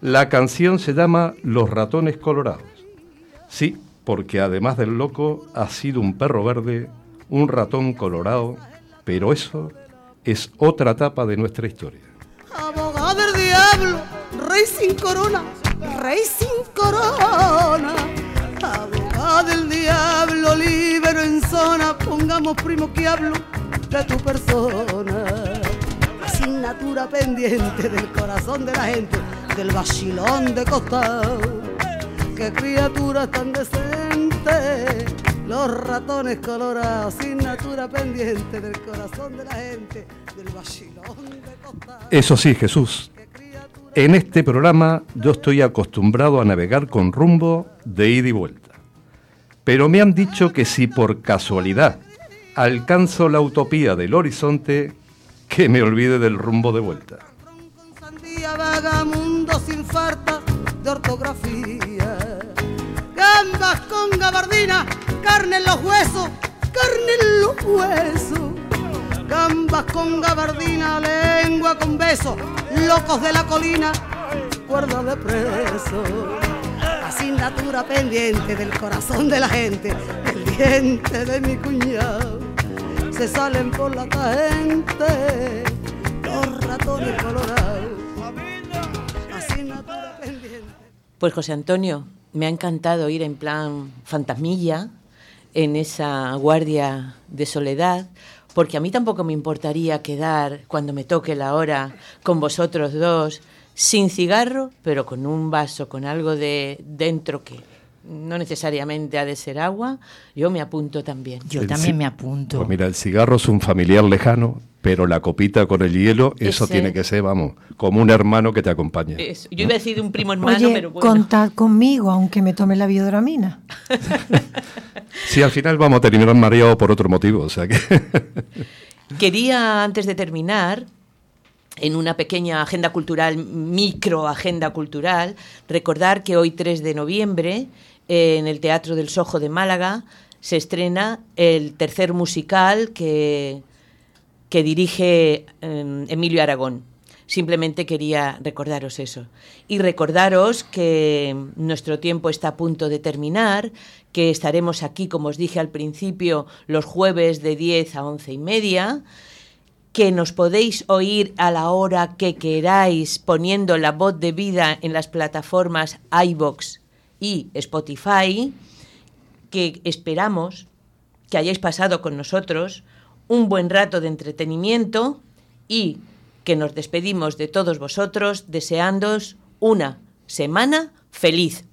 La canción se llama Los ratones colorados. Sí, porque además del loco ha sido un perro verde, un ratón colorado, pero eso es otra etapa de nuestra historia. Abogado del diablo, rey sin corona, rey sin corona. Abogado del diablo, libero en zona, pongamos primo que hablo de tu persona. Asignatura pendiente del corazón de la gente, del vacilón de costado. Qué criatura tan decente, los ratones colorados, asignatura pendiente del corazón de la gente, del vacilón de costado. Eso sí, Jesús. En este programa yo estoy acostumbrado a navegar con rumbo de ida y vuelta. Pero me han dicho que si por casualidad alcanzo la utopía del horizonte, que me olvide del rumbo de vuelta. Vagamundo sin falta de ortografía. Gambas con gabardina, carne en los huesos, carne en los huesos. Gambas con gabardina, lengua con beso, locos de la colina, cuerda de preso. Asignatura pendiente del corazón de la gente, del diente de mi cuñado. Se salen por la gente los ratones colorados. Asignatura pendiente. Pues José Antonio, me ha encantado ir en plan fantasmilla en esa guardia de soledad, porque a mí tampoco me importaría quedar cuando me toque la hora con vosotros dos, sin cigarro, pero con un vaso, con algo de dentro que no necesariamente ha de ser agua, yo me apunto también. Yo El también me apunto. Pues mira, el cigarro es un familiar lejano, pero la copita con el hielo, eso Ese- tiene que ser, vamos, como un hermano que te acompañe. Es- yo iba a decir un primo hermano, Oye, pero bueno. contad conmigo, aunque me tome la biodramina. [laughs] Sí, al final vamos a terminar mareados por otro motivo, o sea que... [laughs] Quería, antes de terminar, en una pequeña agenda cultural, micro agenda cultural, recordar que hoy 3 de noviembre, en el Teatro del Sojo de Málaga, se estrena el tercer musical que, que dirige eh, Emilio Aragón. Simplemente quería recordaros eso. Y recordaros que nuestro tiempo está a punto de terminar, que estaremos aquí, como os dije al principio, los jueves de 10 a 11 y media, que nos podéis oír a la hora que queráis poniendo la voz de vida en las plataformas iBox y Spotify, que esperamos que hayáis pasado con nosotros un buen rato de entretenimiento y que nos despedimos de todos vosotros deseándoos una semana feliz.